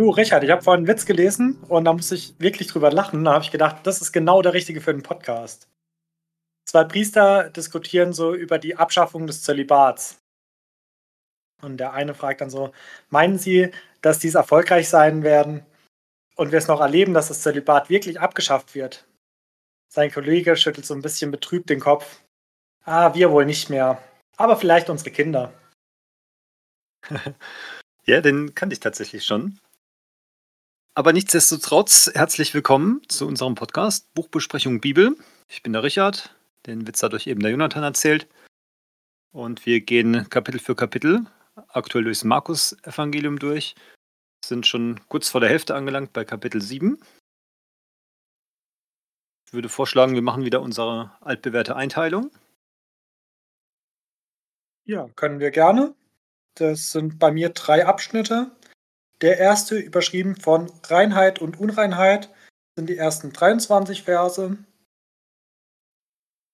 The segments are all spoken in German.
Du, Richard, ich habe vorhin einen Witz gelesen und da musste ich wirklich drüber lachen. Da habe ich gedacht, das ist genau der richtige für einen Podcast. Zwei Priester diskutieren so über die Abschaffung des Zölibats. Und der eine fragt dann so: Meinen Sie, dass dies erfolgreich sein werden und wir es noch erleben, dass das Zölibat wirklich abgeschafft wird? Sein Kollege schüttelt so ein bisschen betrübt den Kopf. Ah, wir wohl nicht mehr. Aber vielleicht unsere Kinder. ja, den kannte ich tatsächlich schon. Aber nichtsdestotrotz, herzlich willkommen zu unserem Podcast Buchbesprechung Bibel. Ich bin der Richard, den Witz hat euch eben der Jonathan erzählt. Und wir gehen Kapitel für Kapitel aktuell durchs Markus-Evangelium durch. Sind schon kurz vor der Hälfte angelangt bei Kapitel 7. Ich würde vorschlagen, wir machen wieder unsere altbewährte Einteilung. Ja, können wir gerne. Das sind bei mir drei Abschnitte. Der erste, überschrieben von Reinheit und Unreinheit, sind die ersten 23 Verse.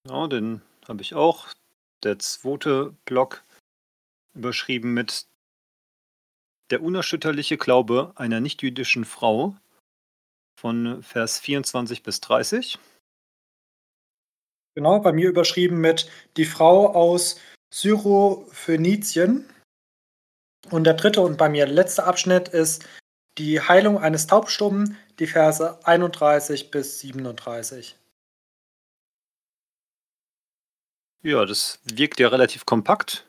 Ja, den habe ich auch. Der zweite Block, überschrieben mit Der unerschütterliche Glaube einer nichtjüdischen Frau von Vers 24 bis 30. Genau, bei mir überschrieben mit Die Frau aus Syrophönizien. Und der dritte und bei mir letzte Abschnitt ist die Heilung eines Taubstummen, die Verse 31 bis 37. Ja, das wirkt ja relativ kompakt.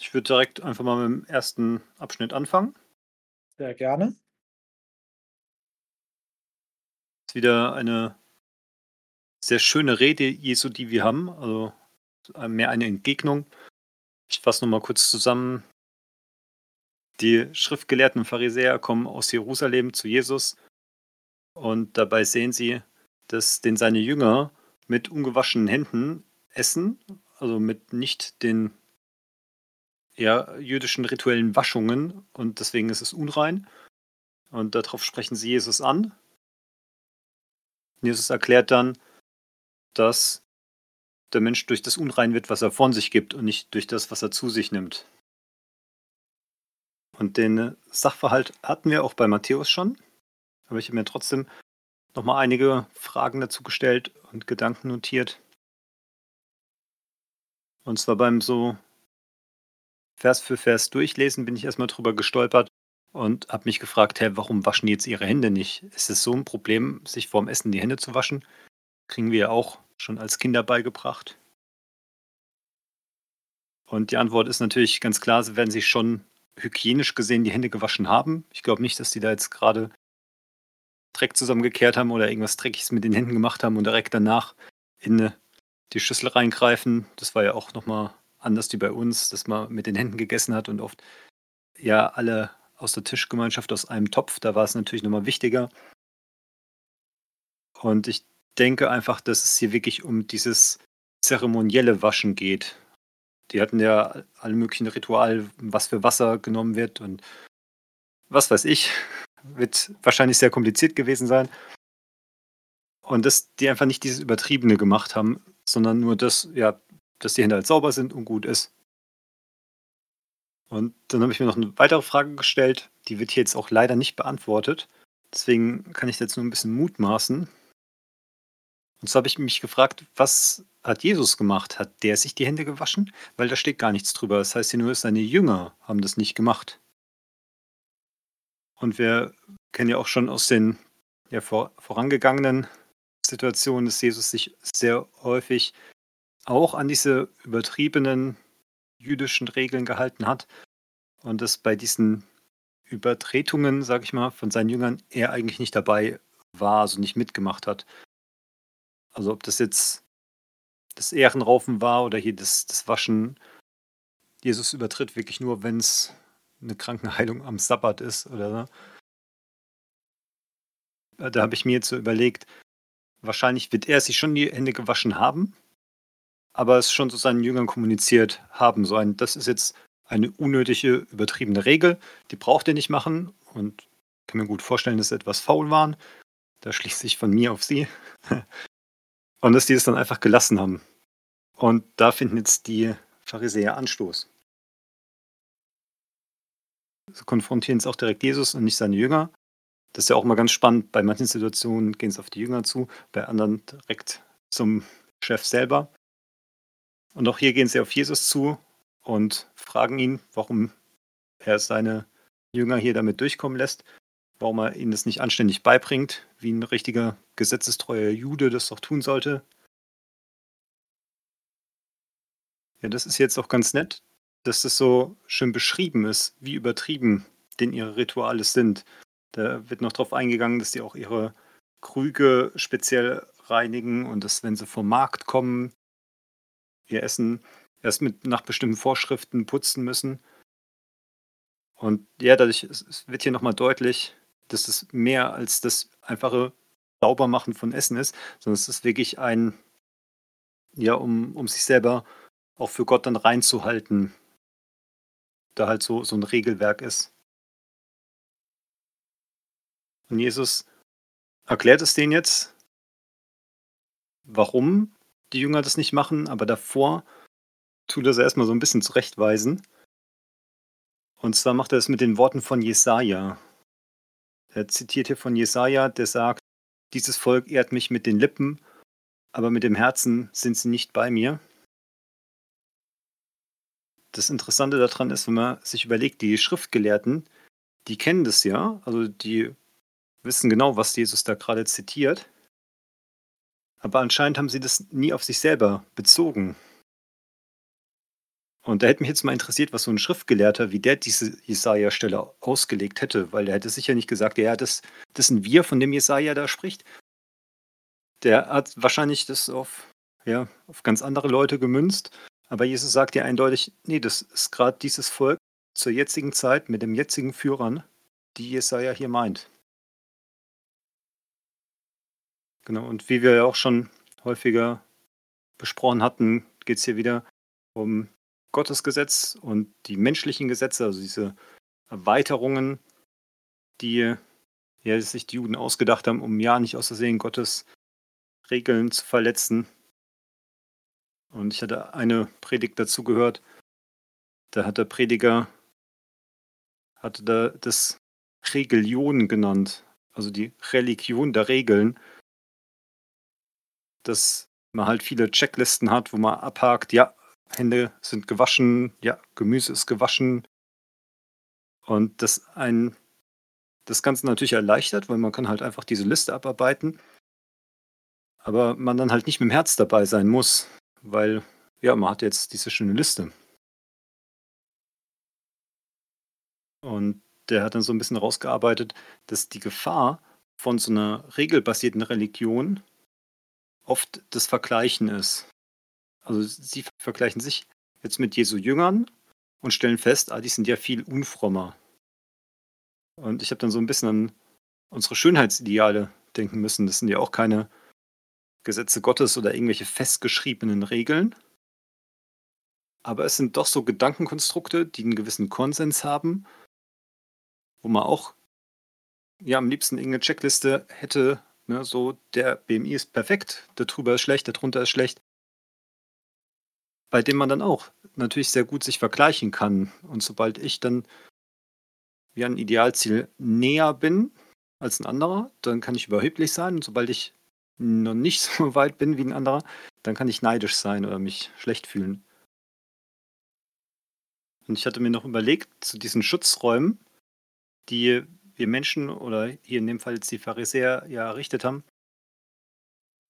Ich würde direkt einfach mal mit dem ersten Abschnitt anfangen. Sehr gerne. Das ist wieder eine sehr schöne Rede Jesu, die wir haben. Also mehr eine Entgegnung. Ich fasse nochmal kurz zusammen. Die schriftgelehrten Pharisäer kommen aus Jerusalem zu Jesus und dabei sehen sie, dass den seine Jünger mit ungewaschenen Händen essen, also mit nicht den ja, jüdischen rituellen Waschungen und deswegen ist es unrein. Und darauf sprechen sie Jesus an. Jesus erklärt dann, dass der Mensch durch das unrein wird, was er von sich gibt und nicht durch das, was er zu sich nimmt. Und den Sachverhalt hatten wir auch bei Matthäus schon. Aber ich habe mir trotzdem nochmal einige Fragen dazu gestellt und Gedanken notiert. Und zwar beim so Vers für Vers durchlesen bin ich erstmal drüber gestolpert und habe mich gefragt, hey, warum waschen die jetzt ihre Hände nicht? Ist es so ein Problem, sich vorm Essen die Hände zu waschen? Kriegen wir ja auch schon als Kinder beigebracht. Und die Antwort ist natürlich ganz klar, sie werden sich schon hygienisch gesehen die Hände gewaschen haben. Ich glaube nicht, dass die da jetzt gerade Dreck zusammengekehrt haben oder irgendwas Dreckiges mit den Händen gemacht haben und direkt danach in die Schüssel reingreifen. Das war ja auch nochmal anders wie bei uns, dass man mit den Händen gegessen hat und oft ja alle aus der Tischgemeinschaft aus einem Topf. Da war es natürlich nochmal wichtiger. Und ich denke einfach, dass es hier wirklich um dieses zeremonielle Waschen geht. Die hatten ja alle möglichen Rituale, was für Wasser genommen wird und was weiß ich. Wird wahrscheinlich sehr kompliziert gewesen sein. Und dass die einfach nicht dieses Übertriebene gemacht haben, sondern nur das, ja, dass die Hände halt sauber sind und gut ist. Und dann habe ich mir noch eine weitere Frage gestellt, die wird hier jetzt auch leider nicht beantwortet. Deswegen kann ich jetzt nur ein bisschen mutmaßen. Und so habe ich mich gefragt, was hat Jesus gemacht? Hat der sich die Hände gewaschen? Weil da steht gar nichts drüber. Das heißt hier nur, seine Jünger haben das nicht gemacht. Und wir kennen ja auch schon aus den ja, vor, vorangegangenen Situationen, dass Jesus sich sehr häufig auch an diese übertriebenen jüdischen Regeln gehalten hat und dass bei diesen Übertretungen, sage ich mal, von seinen Jüngern er eigentlich nicht dabei war, also nicht mitgemacht hat. Also ob das jetzt das Ehrenraufen war oder hier das, das Waschen. Jesus übertritt wirklich nur, wenn es eine Krankenheilung am Sabbat ist oder so. Da habe ich mir jetzt so überlegt, wahrscheinlich wird er sich schon die Hände gewaschen haben, aber es schon zu seinen Jüngern kommuniziert haben. So ein, das ist jetzt eine unnötige, übertriebene Regel, die braucht ihr nicht machen und ich kann mir gut vorstellen, dass sie etwas faul waren. Da schließt sich von mir auf sie. Und dass die es dann einfach gelassen haben. Und da finden jetzt die Pharisäer Anstoß. konfrontieren es auch direkt Jesus und nicht seine Jünger. Das ist ja auch mal ganz spannend. Bei manchen Situationen gehen es auf die Jünger zu, bei anderen direkt zum Chef selber. Und auch hier gehen sie auf Jesus zu und fragen ihn, warum er seine Jünger hier damit durchkommen lässt, warum er ihnen das nicht anständig beibringt, wie ein richtiger gesetzestreuer Jude das doch tun sollte. Ja, das ist jetzt auch ganz nett, dass das so schön beschrieben ist, wie übertrieben denn ihre Rituale sind. Da wird noch darauf eingegangen, dass die auch ihre Krüge speziell reinigen und dass, wenn sie vom Markt kommen, ihr Essen erst mit nach bestimmten Vorschriften putzen müssen. Und ja, dadurch wird hier nochmal deutlich, dass es mehr als das einfache Saubermachen von Essen ist, sondern es ist wirklich ein, ja, um, um sich selber auch für Gott dann reinzuhalten, da halt so, so ein Regelwerk ist. Und Jesus erklärt es denen jetzt, warum die Jünger das nicht machen, aber davor tut er es erstmal so ein bisschen zurechtweisen. Und zwar macht er es mit den Worten von Jesaja. Er zitiert hier von Jesaja, der sagt: Dieses Volk ehrt mich mit den Lippen, aber mit dem Herzen sind sie nicht bei mir. Das Interessante daran ist, wenn man sich überlegt, die Schriftgelehrten, die kennen das ja, also die wissen genau, was Jesus da gerade zitiert. Aber anscheinend haben sie das nie auf sich selber bezogen. Und da hätte mich jetzt mal interessiert, was so ein Schriftgelehrter, wie der diese Jesaja-Stelle ausgelegt hätte, weil der hätte sicher nicht gesagt, ja, das, das sind wir, von dem Jesaja da spricht. Der hat wahrscheinlich das auf, ja, auf ganz andere Leute gemünzt. Aber Jesus sagt ja eindeutig, nee, das ist gerade dieses Volk zur jetzigen Zeit mit dem jetzigen Führern, die Jesaja hier meint. Genau, und wie wir ja auch schon häufiger besprochen hatten, geht es hier wieder um Gottes Gesetz und die menschlichen Gesetze, also diese Erweiterungen, die ja, sich die Juden ausgedacht haben, um ja nicht aus Versehen Gottes Regeln zu verletzen. Und ich hatte eine Predigt dazu gehört, da hat der Prediger hatte da das Religion genannt, also die Religion der Regeln dass man halt viele Checklisten hat, wo man abhakt, ja, Hände sind gewaschen, ja, Gemüse ist gewaschen. Und das ein das Ganze natürlich erleichtert, weil man kann halt einfach diese Liste abarbeiten. Aber man dann halt nicht mit dem Herz dabei sein muss, weil ja, man hat jetzt diese schöne Liste. Und der hat dann so ein bisschen rausgearbeitet, dass die Gefahr von so einer regelbasierten Religion oft das Vergleichen ist. Also sie vergleichen sich jetzt mit Jesu Jüngern und stellen fest, ah, die sind ja viel unfrommer. Und ich habe dann so ein bisschen an unsere Schönheitsideale denken müssen. Das sind ja auch keine Gesetze Gottes oder irgendwelche festgeschriebenen Regeln. Aber es sind doch so Gedankenkonstrukte, die einen gewissen Konsens haben, wo man auch ja am liebsten irgendeine Checkliste hätte, Ne, so der BMI ist perfekt, der drüber ist schlecht, der drunter ist schlecht. Bei dem man dann auch natürlich sehr gut sich vergleichen kann. Und sobald ich dann wie ein Idealziel näher bin als ein anderer, dann kann ich überheblich sein. Und sobald ich noch nicht so weit bin wie ein anderer, dann kann ich neidisch sein oder mich schlecht fühlen. Und ich hatte mir noch überlegt, zu diesen Schutzräumen, die wir Menschen oder hier in dem Fall jetzt die Pharisäer ja errichtet haben,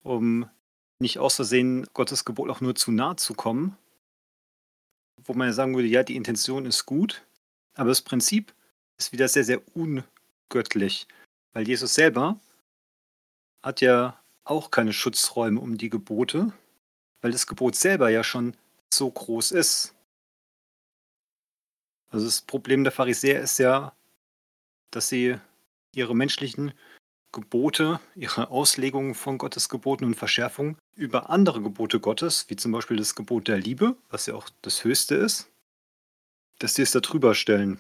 um nicht aus Versehen Gottes Gebot auch nur zu nah zu kommen, wo man ja sagen würde, ja, die Intention ist gut, aber das Prinzip ist wieder sehr, sehr ungöttlich, weil Jesus selber hat ja auch keine Schutzräume um die Gebote, weil das Gebot selber ja schon so groß ist. Also das Problem der Pharisäer ist ja, dass sie ihre menschlichen Gebote, ihre Auslegungen von Gottes Geboten und Verschärfungen über andere Gebote Gottes, wie zum Beispiel das Gebot der Liebe, was ja auch das höchste ist, dass sie es da drüber stellen.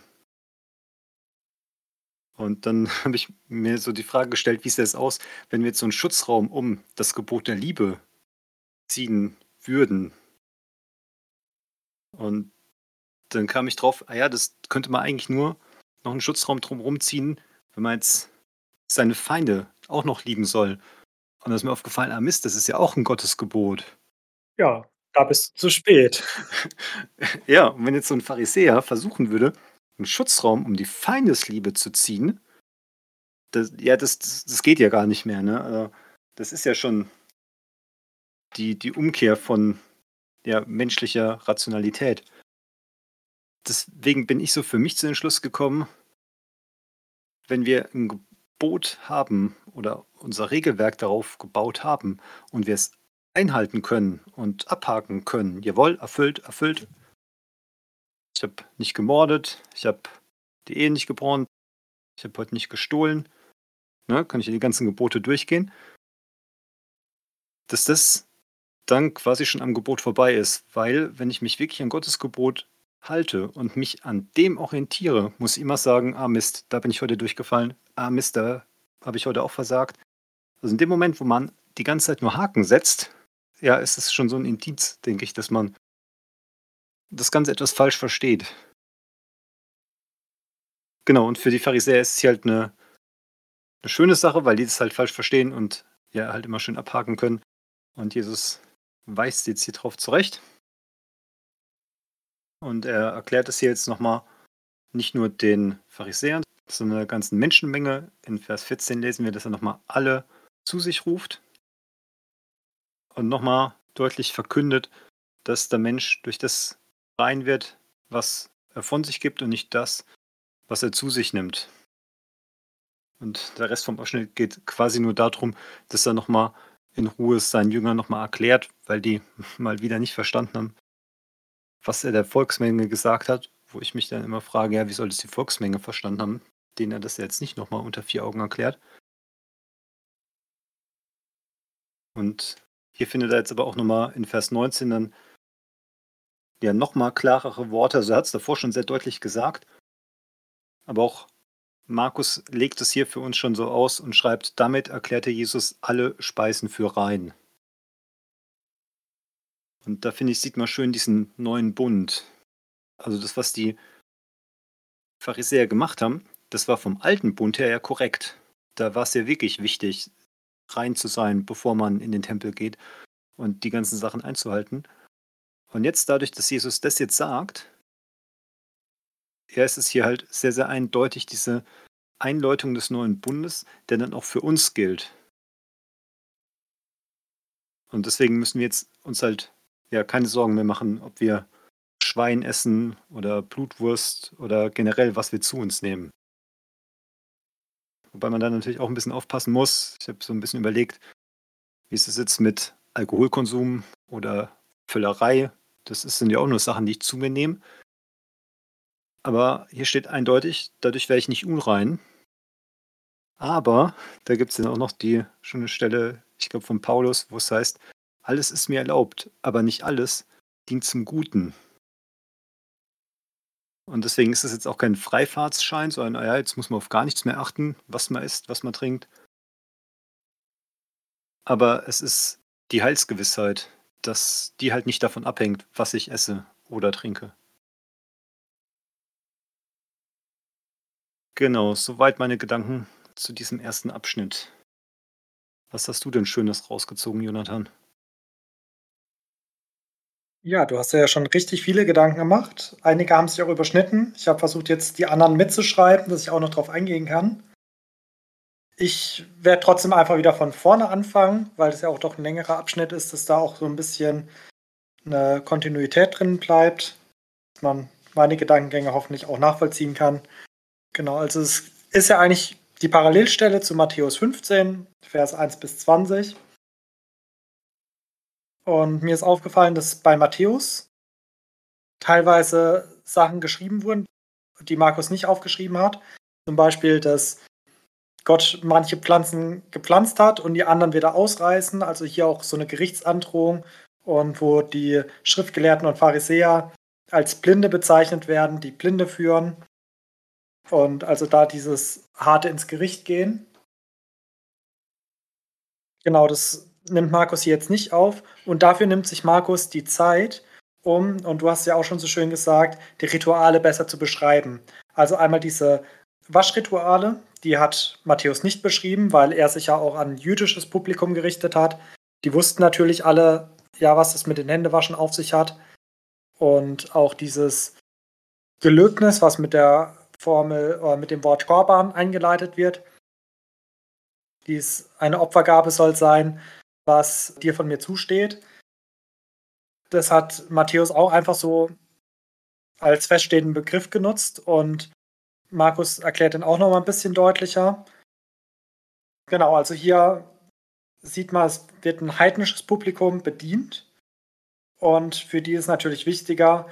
Und dann habe ich mir so die Frage gestellt, wie sieht es aus, wenn wir jetzt so einen Schutzraum um das Gebot der Liebe ziehen würden. Und dann kam ich drauf, ah ja, das könnte man eigentlich nur noch einen Schutzraum drumherum ziehen, wenn man jetzt seine Feinde auch noch lieben soll. Und da ist mir aufgefallen, ah Mist, das ist ja auch ein Gottesgebot. Ja, da bist du zu spät. ja, und wenn jetzt so ein Pharisäer versuchen würde, einen Schutzraum um die Feindesliebe zu ziehen, das, ja, das, das, das geht ja gar nicht mehr. Ne? Also, das ist ja schon die, die Umkehr von ja, menschlicher Rationalität. Deswegen bin ich so für mich zu dem Schluss gekommen, wenn wir ein Gebot haben oder unser Regelwerk darauf gebaut haben und wir es einhalten können und abhaken können, jawohl, erfüllt, erfüllt. Ich habe nicht gemordet, ich habe die Ehe nicht gebrannt, ich habe heute nicht gestohlen, ne, kann ich die ganzen Gebote durchgehen, dass das dann quasi schon am Gebot vorbei ist, weil wenn ich mich wirklich an Gottes Gebot halte und mich an dem orientiere, muss ich immer sagen, ah Mist, da bin ich heute durchgefallen, ah Mist, da habe ich heute auch versagt. Also in dem Moment, wo man die ganze Zeit nur Haken setzt, ja, ist es schon so ein Indiz, denke ich, dass man das Ganze etwas falsch versteht. Genau, und für die Pharisäer ist es halt eine, eine schöne Sache, weil die das halt falsch verstehen und ja halt immer schön abhaken können. Und Jesus weist jetzt hier drauf zurecht. Und er erklärt es hier jetzt nochmal nicht nur den Pharisäern, sondern der ganzen Menschenmenge. In Vers 14 lesen wir, dass er nochmal alle zu sich ruft und nochmal deutlich verkündet, dass der Mensch durch das rein wird, was er von sich gibt und nicht das, was er zu sich nimmt. Und der Rest vom Abschnitt geht quasi nur darum, dass er nochmal in Ruhe seinen Jüngern nochmal erklärt, weil die mal wieder nicht verstanden haben, was er der Volksmenge gesagt hat, wo ich mich dann immer frage, ja, wie soll das die Volksmenge verstanden haben, denen er das jetzt nicht nochmal unter vier Augen erklärt. Und hier findet er jetzt aber auch nochmal in Vers 19 dann ja nochmal klarere Worte. Also er hat es davor schon sehr deutlich gesagt. Aber auch Markus legt es hier für uns schon so aus und schreibt, damit erklärte Jesus alle Speisen für rein. Und da finde ich, sieht man schön diesen neuen Bund. Also das, was die Pharisäer gemacht haben, das war vom alten Bund her ja korrekt. Da war es ja wirklich wichtig, rein zu sein, bevor man in den Tempel geht und die ganzen Sachen einzuhalten. Und jetzt dadurch, dass Jesus das jetzt sagt, ja, ist es hier halt sehr, sehr eindeutig diese Einläutung des neuen Bundes, der dann auch für uns gilt. Und deswegen müssen wir jetzt uns halt ja keine Sorgen mehr machen, ob wir Schwein essen oder Blutwurst oder generell, was wir zu uns nehmen. Wobei man dann natürlich auch ein bisschen aufpassen muss. Ich habe so ein bisschen überlegt, wie ist es jetzt mit Alkoholkonsum oder Füllerei? Das sind ja auch nur Sachen, die ich zu mir nehme. Aber hier steht eindeutig, dadurch wäre ich nicht unrein. Aber da gibt es dann auch noch die schöne Stelle, ich glaube von Paulus, wo es heißt, alles ist mir erlaubt, aber nicht alles dient zum Guten. Und deswegen ist es jetzt auch kein Freifahrtsschein, sondern naja, jetzt muss man auf gar nichts mehr achten, was man isst, was man trinkt. Aber es ist die Heilsgewissheit, dass die halt nicht davon abhängt, was ich esse oder trinke. Genau, soweit meine Gedanken zu diesem ersten Abschnitt. Was hast du denn Schönes rausgezogen, Jonathan? Ja, du hast ja schon richtig viele Gedanken gemacht. Einige haben sich auch überschnitten. Ich habe versucht, jetzt die anderen mitzuschreiben, dass ich auch noch drauf eingehen kann. Ich werde trotzdem einfach wieder von vorne anfangen, weil es ja auch doch ein längerer Abschnitt ist, dass da auch so ein bisschen eine Kontinuität drin bleibt, dass man meine Gedankengänge hoffentlich auch nachvollziehen kann. Genau, also es ist ja eigentlich die Parallelstelle zu Matthäus 15, Vers 1 bis 20. Und mir ist aufgefallen, dass bei Matthäus teilweise Sachen geschrieben wurden, die Markus nicht aufgeschrieben hat. Zum Beispiel, dass Gott manche Pflanzen gepflanzt hat und die anderen wieder ausreißen. Also hier auch so eine Gerichtsandrohung und wo die Schriftgelehrten und Pharisäer als Blinde bezeichnet werden, die Blinde führen. Und also da dieses harte ins Gericht gehen. Genau, das nimmt Markus hier jetzt nicht auf. Und dafür nimmt sich Markus die Zeit, um, und du hast ja auch schon so schön gesagt, die Rituale besser zu beschreiben. Also einmal diese Waschrituale, die hat Matthäus nicht beschrieben, weil er sich ja auch an jüdisches Publikum gerichtet hat. Die wussten natürlich alle, ja, was es mit den Händewaschen auf sich hat. Und auch dieses Gelöbnis, was mit der Formel äh, mit dem Wort Korban eingeleitet wird. Dies eine Opfergabe soll sein, was dir von mir zusteht. Das hat Matthäus auch einfach so als feststehenden Begriff genutzt und Markus erklärt den auch noch mal ein bisschen deutlicher. Genau, also hier sieht man, es wird ein heidnisches Publikum bedient und für die ist natürlich wichtiger,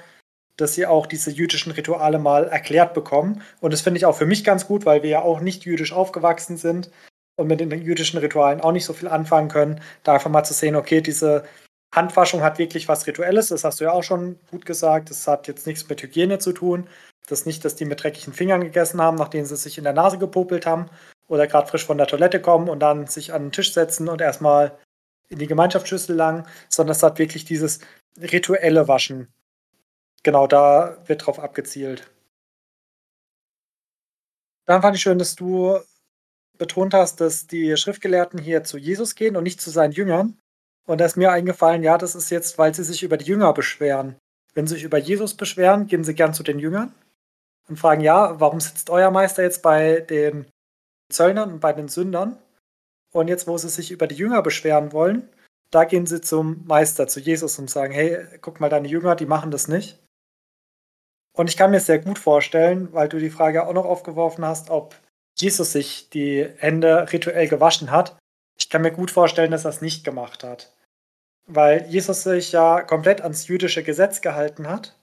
dass sie auch diese jüdischen Rituale mal erklärt bekommen. Und das finde ich auch für mich ganz gut, weil wir ja auch nicht jüdisch aufgewachsen sind und mit den jüdischen Ritualen auch nicht so viel anfangen können. Da einfach mal zu sehen, okay, diese Handwaschung hat wirklich was Rituelles, das hast du ja auch schon gut gesagt. Das hat jetzt nichts mit Hygiene zu tun. Das nicht, dass die mit dreckigen Fingern gegessen haben, nachdem sie sich in der Nase gepopelt haben oder gerade frisch von der Toilette kommen und dann sich an den Tisch setzen und erstmal in die Gemeinschaftsschüssel lang, sondern es hat wirklich dieses rituelle Waschen. Genau, da wird drauf abgezielt. Dann fand ich schön, dass du betont hast, dass die Schriftgelehrten hier zu Jesus gehen und nicht zu seinen Jüngern. Und da ist mir eingefallen, ja, das ist jetzt, weil sie sich über die Jünger beschweren. Wenn sie sich über Jesus beschweren, gehen sie gern zu den Jüngern und fragen, ja, warum sitzt euer Meister jetzt bei den Zöllnern und bei den Sündern? Und jetzt, wo sie sich über die Jünger beschweren wollen, da gehen sie zum Meister, zu Jesus und sagen, hey, guck mal, deine Jünger, die machen das nicht. Und ich kann mir sehr gut vorstellen, weil du die Frage auch noch aufgeworfen hast, ob Jesus sich die Hände rituell gewaschen hat. Ich kann mir gut vorstellen, dass er es nicht gemacht hat. Weil Jesus sich ja komplett ans jüdische Gesetz gehalten hat,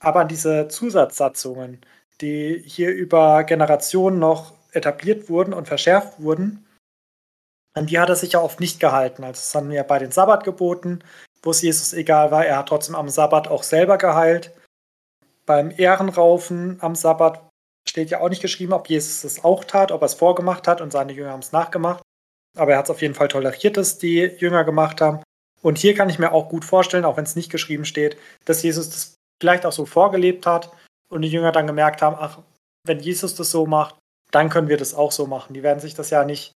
aber an diese Zusatzsatzungen, die hier über Generationen noch etabliert wurden und verschärft wurden, an die hat er sich ja oft nicht gehalten. Also es haben ja bei den Sabbatgeboten, wo es Jesus egal war, er hat trotzdem am Sabbat auch selber geheilt. Beim Ehrenraufen am Sabbat steht ja auch nicht geschrieben, ob Jesus es auch tat, ob er es vorgemacht hat und seine Jünger haben es nachgemacht. Aber er hat es auf jeden Fall toleriert, dass die Jünger gemacht haben. Und hier kann ich mir auch gut vorstellen, auch wenn es nicht geschrieben steht, dass Jesus das vielleicht auch so vorgelebt hat und die Jünger dann gemerkt haben, ach, wenn Jesus das so macht, dann können wir das auch so machen. Die werden sich das ja nicht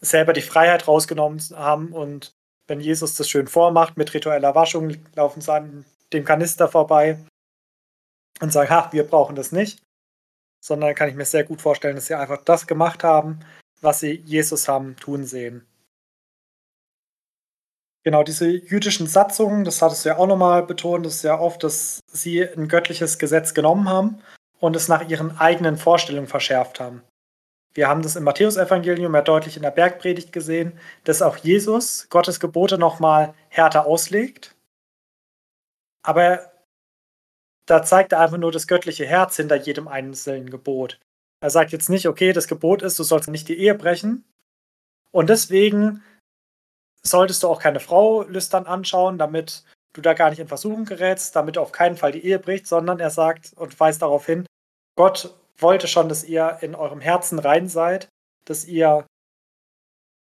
selber die Freiheit rausgenommen haben und wenn Jesus das schön vormacht mit ritueller Waschung, laufen sie an dem Kanister vorbei und sagen, ha, wir brauchen das nicht, sondern kann ich mir sehr gut vorstellen, dass sie einfach das gemacht haben, was sie Jesus haben tun sehen. Genau, diese jüdischen Satzungen, das hattest du ja auch nochmal betont, das ist ja oft, dass sie ein göttliches Gesetz genommen haben und es nach ihren eigenen Vorstellungen verschärft haben. Wir haben das im Matthäusevangelium ja deutlich in der Bergpredigt gesehen, dass auch Jesus Gottes Gebote nochmal härter auslegt. Aber da zeigt er einfach nur das göttliche Herz hinter jedem einzelnen Gebot. Er sagt jetzt nicht, okay, das Gebot ist, du sollst nicht die Ehe brechen. Und deswegen solltest du auch keine Frau lüstern anschauen, damit du da gar nicht in Versuchung gerätst, damit du auf keinen Fall die Ehe brichst, sondern er sagt und weist darauf hin, Gott wollte schon, dass ihr in eurem Herzen rein seid, dass ihr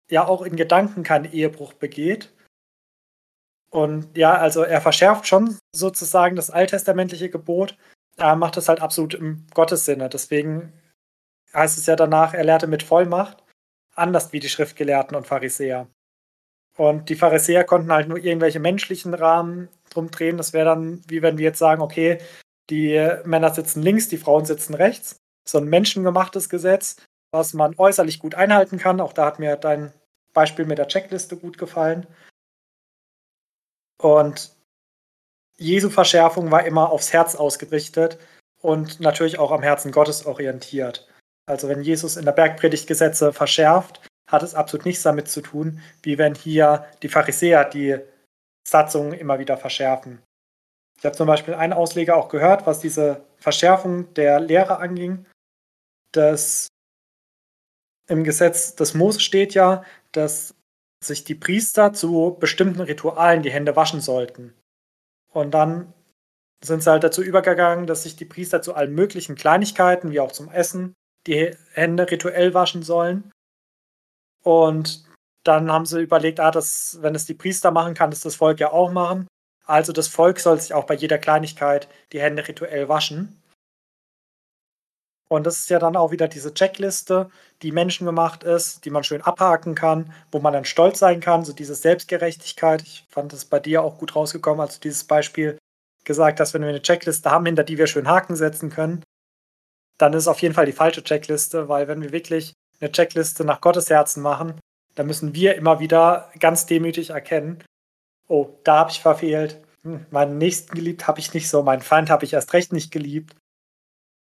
ja auch in Gedanken keinen Ehebruch begeht. Und ja, also er verschärft schon sozusagen das alttestamentliche Gebot, er macht es halt absolut im Gottessinne. Deswegen heißt es ja danach, er lehrte mit Vollmacht, anders wie die Schriftgelehrten und Pharisäer. Und die Pharisäer konnten halt nur irgendwelche menschlichen Rahmen drum drehen. Das wäre dann, wie wenn wir jetzt sagen, okay, die Männer sitzen links, die Frauen sitzen rechts so ein menschengemachtes Gesetz, was man äußerlich gut einhalten kann. Auch da hat mir dein Beispiel mit der Checkliste gut gefallen. Und Jesu Verschärfung war immer aufs Herz ausgerichtet und natürlich auch am Herzen Gottes orientiert. Also wenn Jesus in der Bergpredigt Gesetze verschärft, hat es absolut nichts damit zu tun, wie wenn hier die Pharisäer die Satzungen immer wieder verschärfen. Ich habe zum Beispiel einen Ausleger auch gehört, was diese Verschärfung der Lehre anging dass im Gesetz des Mose steht ja, dass sich die Priester zu bestimmten Ritualen die Hände waschen sollten. Und dann sind sie halt dazu übergegangen, dass sich die Priester zu allen möglichen Kleinigkeiten, wie auch zum Essen, die Hände rituell waschen sollen. Und dann haben sie überlegt, ah, das, wenn es die Priester machen, kann es das Volk ja auch machen. Also das Volk soll sich auch bei jeder Kleinigkeit die Hände rituell waschen. Und das ist ja dann auch wieder diese Checkliste, die menschengemacht ist, die man schön abhaken kann, wo man dann stolz sein kann, so diese Selbstgerechtigkeit. Ich fand das bei dir auch gut rausgekommen, als du dieses Beispiel gesagt hast, wenn wir eine Checkliste haben, hinter die wir schön Haken setzen können, dann ist es auf jeden Fall die falsche Checkliste, weil wenn wir wirklich eine Checkliste nach Gottes Herzen machen, dann müssen wir immer wieder ganz demütig erkennen, oh, da habe ich verfehlt, hm, meinen Nächsten geliebt habe ich nicht so, meinen Feind habe ich erst recht nicht geliebt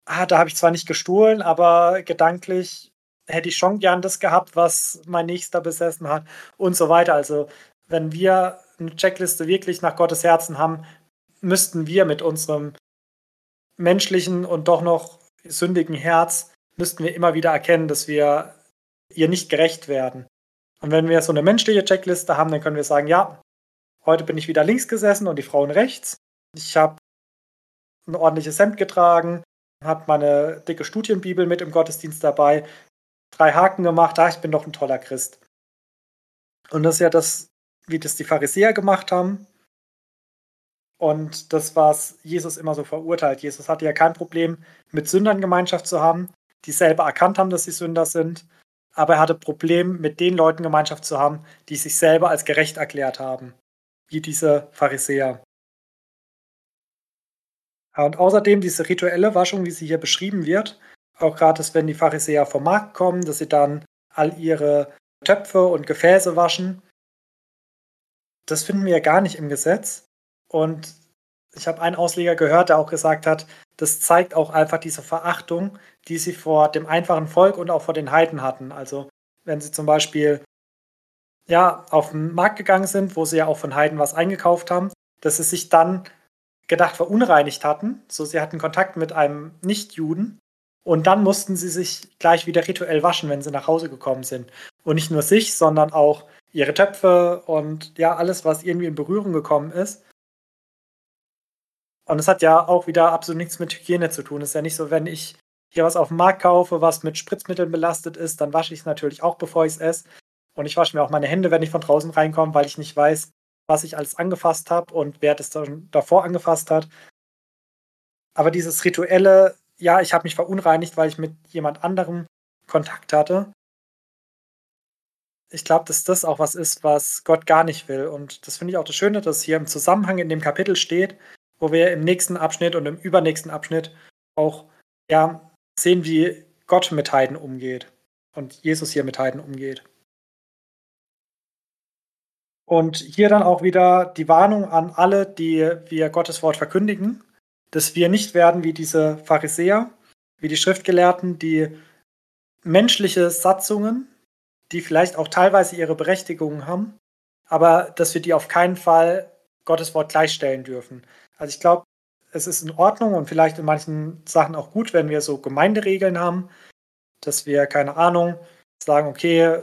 ah, da habe ich zwar nicht gestohlen, aber gedanklich hätte ich schon gern das gehabt, was mein Nächster besessen hat und so weiter. Also wenn wir eine Checkliste wirklich nach Gottes Herzen haben, müssten wir mit unserem menschlichen und doch noch sündigen Herz, müssten wir immer wieder erkennen, dass wir ihr nicht gerecht werden. Und wenn wir so eine menschliche Checkliste haben, dann können wir sagen, ja, heute bin ich wieder links gesessen und die Frauen rechts. Ich habe ein ordentliches Hemd getragen habe meine dicke Studienbibel mit im Gottesdienst dabei, drei Haken gemacht, ah, ich bin doch ein toller Christ. Und das ist ja das, wie das die Pharisäer gemacht haben. Und das, was Jesus immer so verurteilt. Jesus hatte ja kein Problem, mit Sündern Gemeinschaft zu haben, die selber erkannt haben, dass sie Sünder sind. Aber er hatte Problem, mit den Leuten Gemeinschaft zu haben, die sich selber als gerecht erklärt haben. Wie diese Pharisäer. Und außerdem diese rituelle Waschung, wie sie hier beschrieben wird, auch gerade, wenn die Pharisäer vom Markt kommen, dass sie dann all ihre Töpfe und Gefäße waschen. Das finden wir ja gar nicht im Gesetz. Und ich habe einen Ausleger gehört, der auch gesagt hat, das zeigt auch einfach diese Verachtung, die sie vor dem einfachen Volk und auch vor den Heiden hatten. Also wenn sie zum Beispiel ja, auf den Markt gegangen sind, wo sie ja auch von Heiden was eingekauft haben, dass sie sich dann gedacht verunreinigt hatten. So, sie hatten Kontakt mit einem Nichtjuden und dann mussten sie sich gleich wieder rituell waschen, wenn sie nach Hause gekommen sind. Und nicht nur sich, sondern auch ihre Töpfe und ja, alles, was irgendwie in Berührung gekommen ist. Und es hat ja auch wieder absolut nichts mit Hygiene zu tun. Es ist ja nicht so, wenn ich hier was auf dem Markt kaufe, was mit Spritzmitteln belastet ist, dann wasche ich es natürlich auch, bevor ich es esse. Und ich wasche mir auch meine Hände, wenn ich von draußen reinkomme, weil ich nicht weiß, was ich alles angefasst habe und wer das dann davor angefasst hat. Aber dieses rituelle, ja, ich habe mich verunreinigt, weil ich mit jemand anderem Kontakt hatte. Ich glaube, dass das auch was ist, was Gott gar nicht will. Und das finde ich auch das Schöne, dass hier im Zusammenhang in dem Kapitel steht, wo wir im nächsten Abschnitt und im übernächsten Abschnitt auch ja, sehen, wie Gott mit Heiden umgeht und Jesus hier mit Heiden umgeht. Und hier dann auch wieder die Warnung an alle, die wir Gottes Wort verkündigen, dass wir nicht werden wie diese Pharisäer, wie die Schriftgelehrten, die menschliche Satzungen, die vielleicht auch teilweise ihre Berechtigungen haben, aber dass wir die auf keinen Fall Gottes Wort gleichstellen dürfen. Also ich glaube, es ist in Ordnung und vielleicht in manchen Sachen auch gut, wenn wir so Gemeinderegeln haben, dass wir, keine Ahnung, sagen, okay,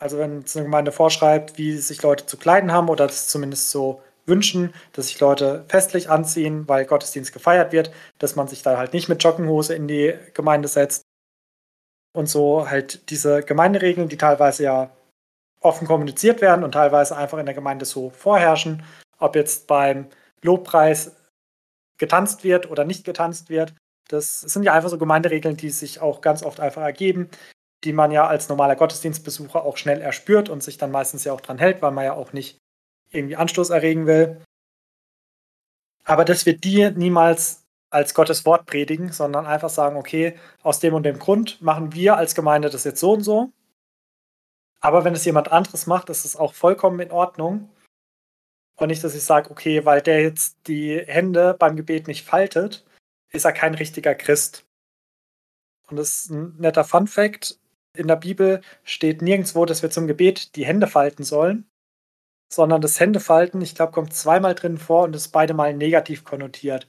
also wenn eine Gemeinde vorschreibt, wie sich Leute zu kleiden haben oder das zumindest so wünschen, dass sich Leute festlich anziehen, weil Gottesdienst gefeiert wird, dass man sich da halt nicht mit Joggenhose in die Gemeinde setzt. Und so halt diese Gemeinderegeln, die teilweise ja offen kommuniziert werden und teilweise einfach in der Gemeinde so vorherrschen, ob jetzt beim Lobpreis getanzt wird oder nicht getanzt wird. Das sind ja einfach so Gemeinderegeln, die sich auch ganz oft einfach ergeben, die man ja als normaler Gottesdienstbesucher auch schnell erspürt und sich dann meistens ja auch dran hält, weil man ja auch nicht irgendwie Anstoß erregen will. Aber dass wir die niemals als Gottes Wort predigen, sondern einfach sagen, okay, aus dem und dem Grund machen wir als Gemeinde das jetzt so und so. Aber wenn es jemand anderes macht, ist es auch vollkommen in Ordnung. Und nicht, dass ich sage, okay, weil der jetzt die Hände beim Gebet nicht faltet, ist er kein richtiger Christ. Und das ist ein netter Fun fact in der Bibel steht nirgendwo, dass wir zum Gebet die Hände falten sollen, sondern das Händefalten, ich glaube, kommt zweimal drin vor und ist beide mal negativ konnotiert.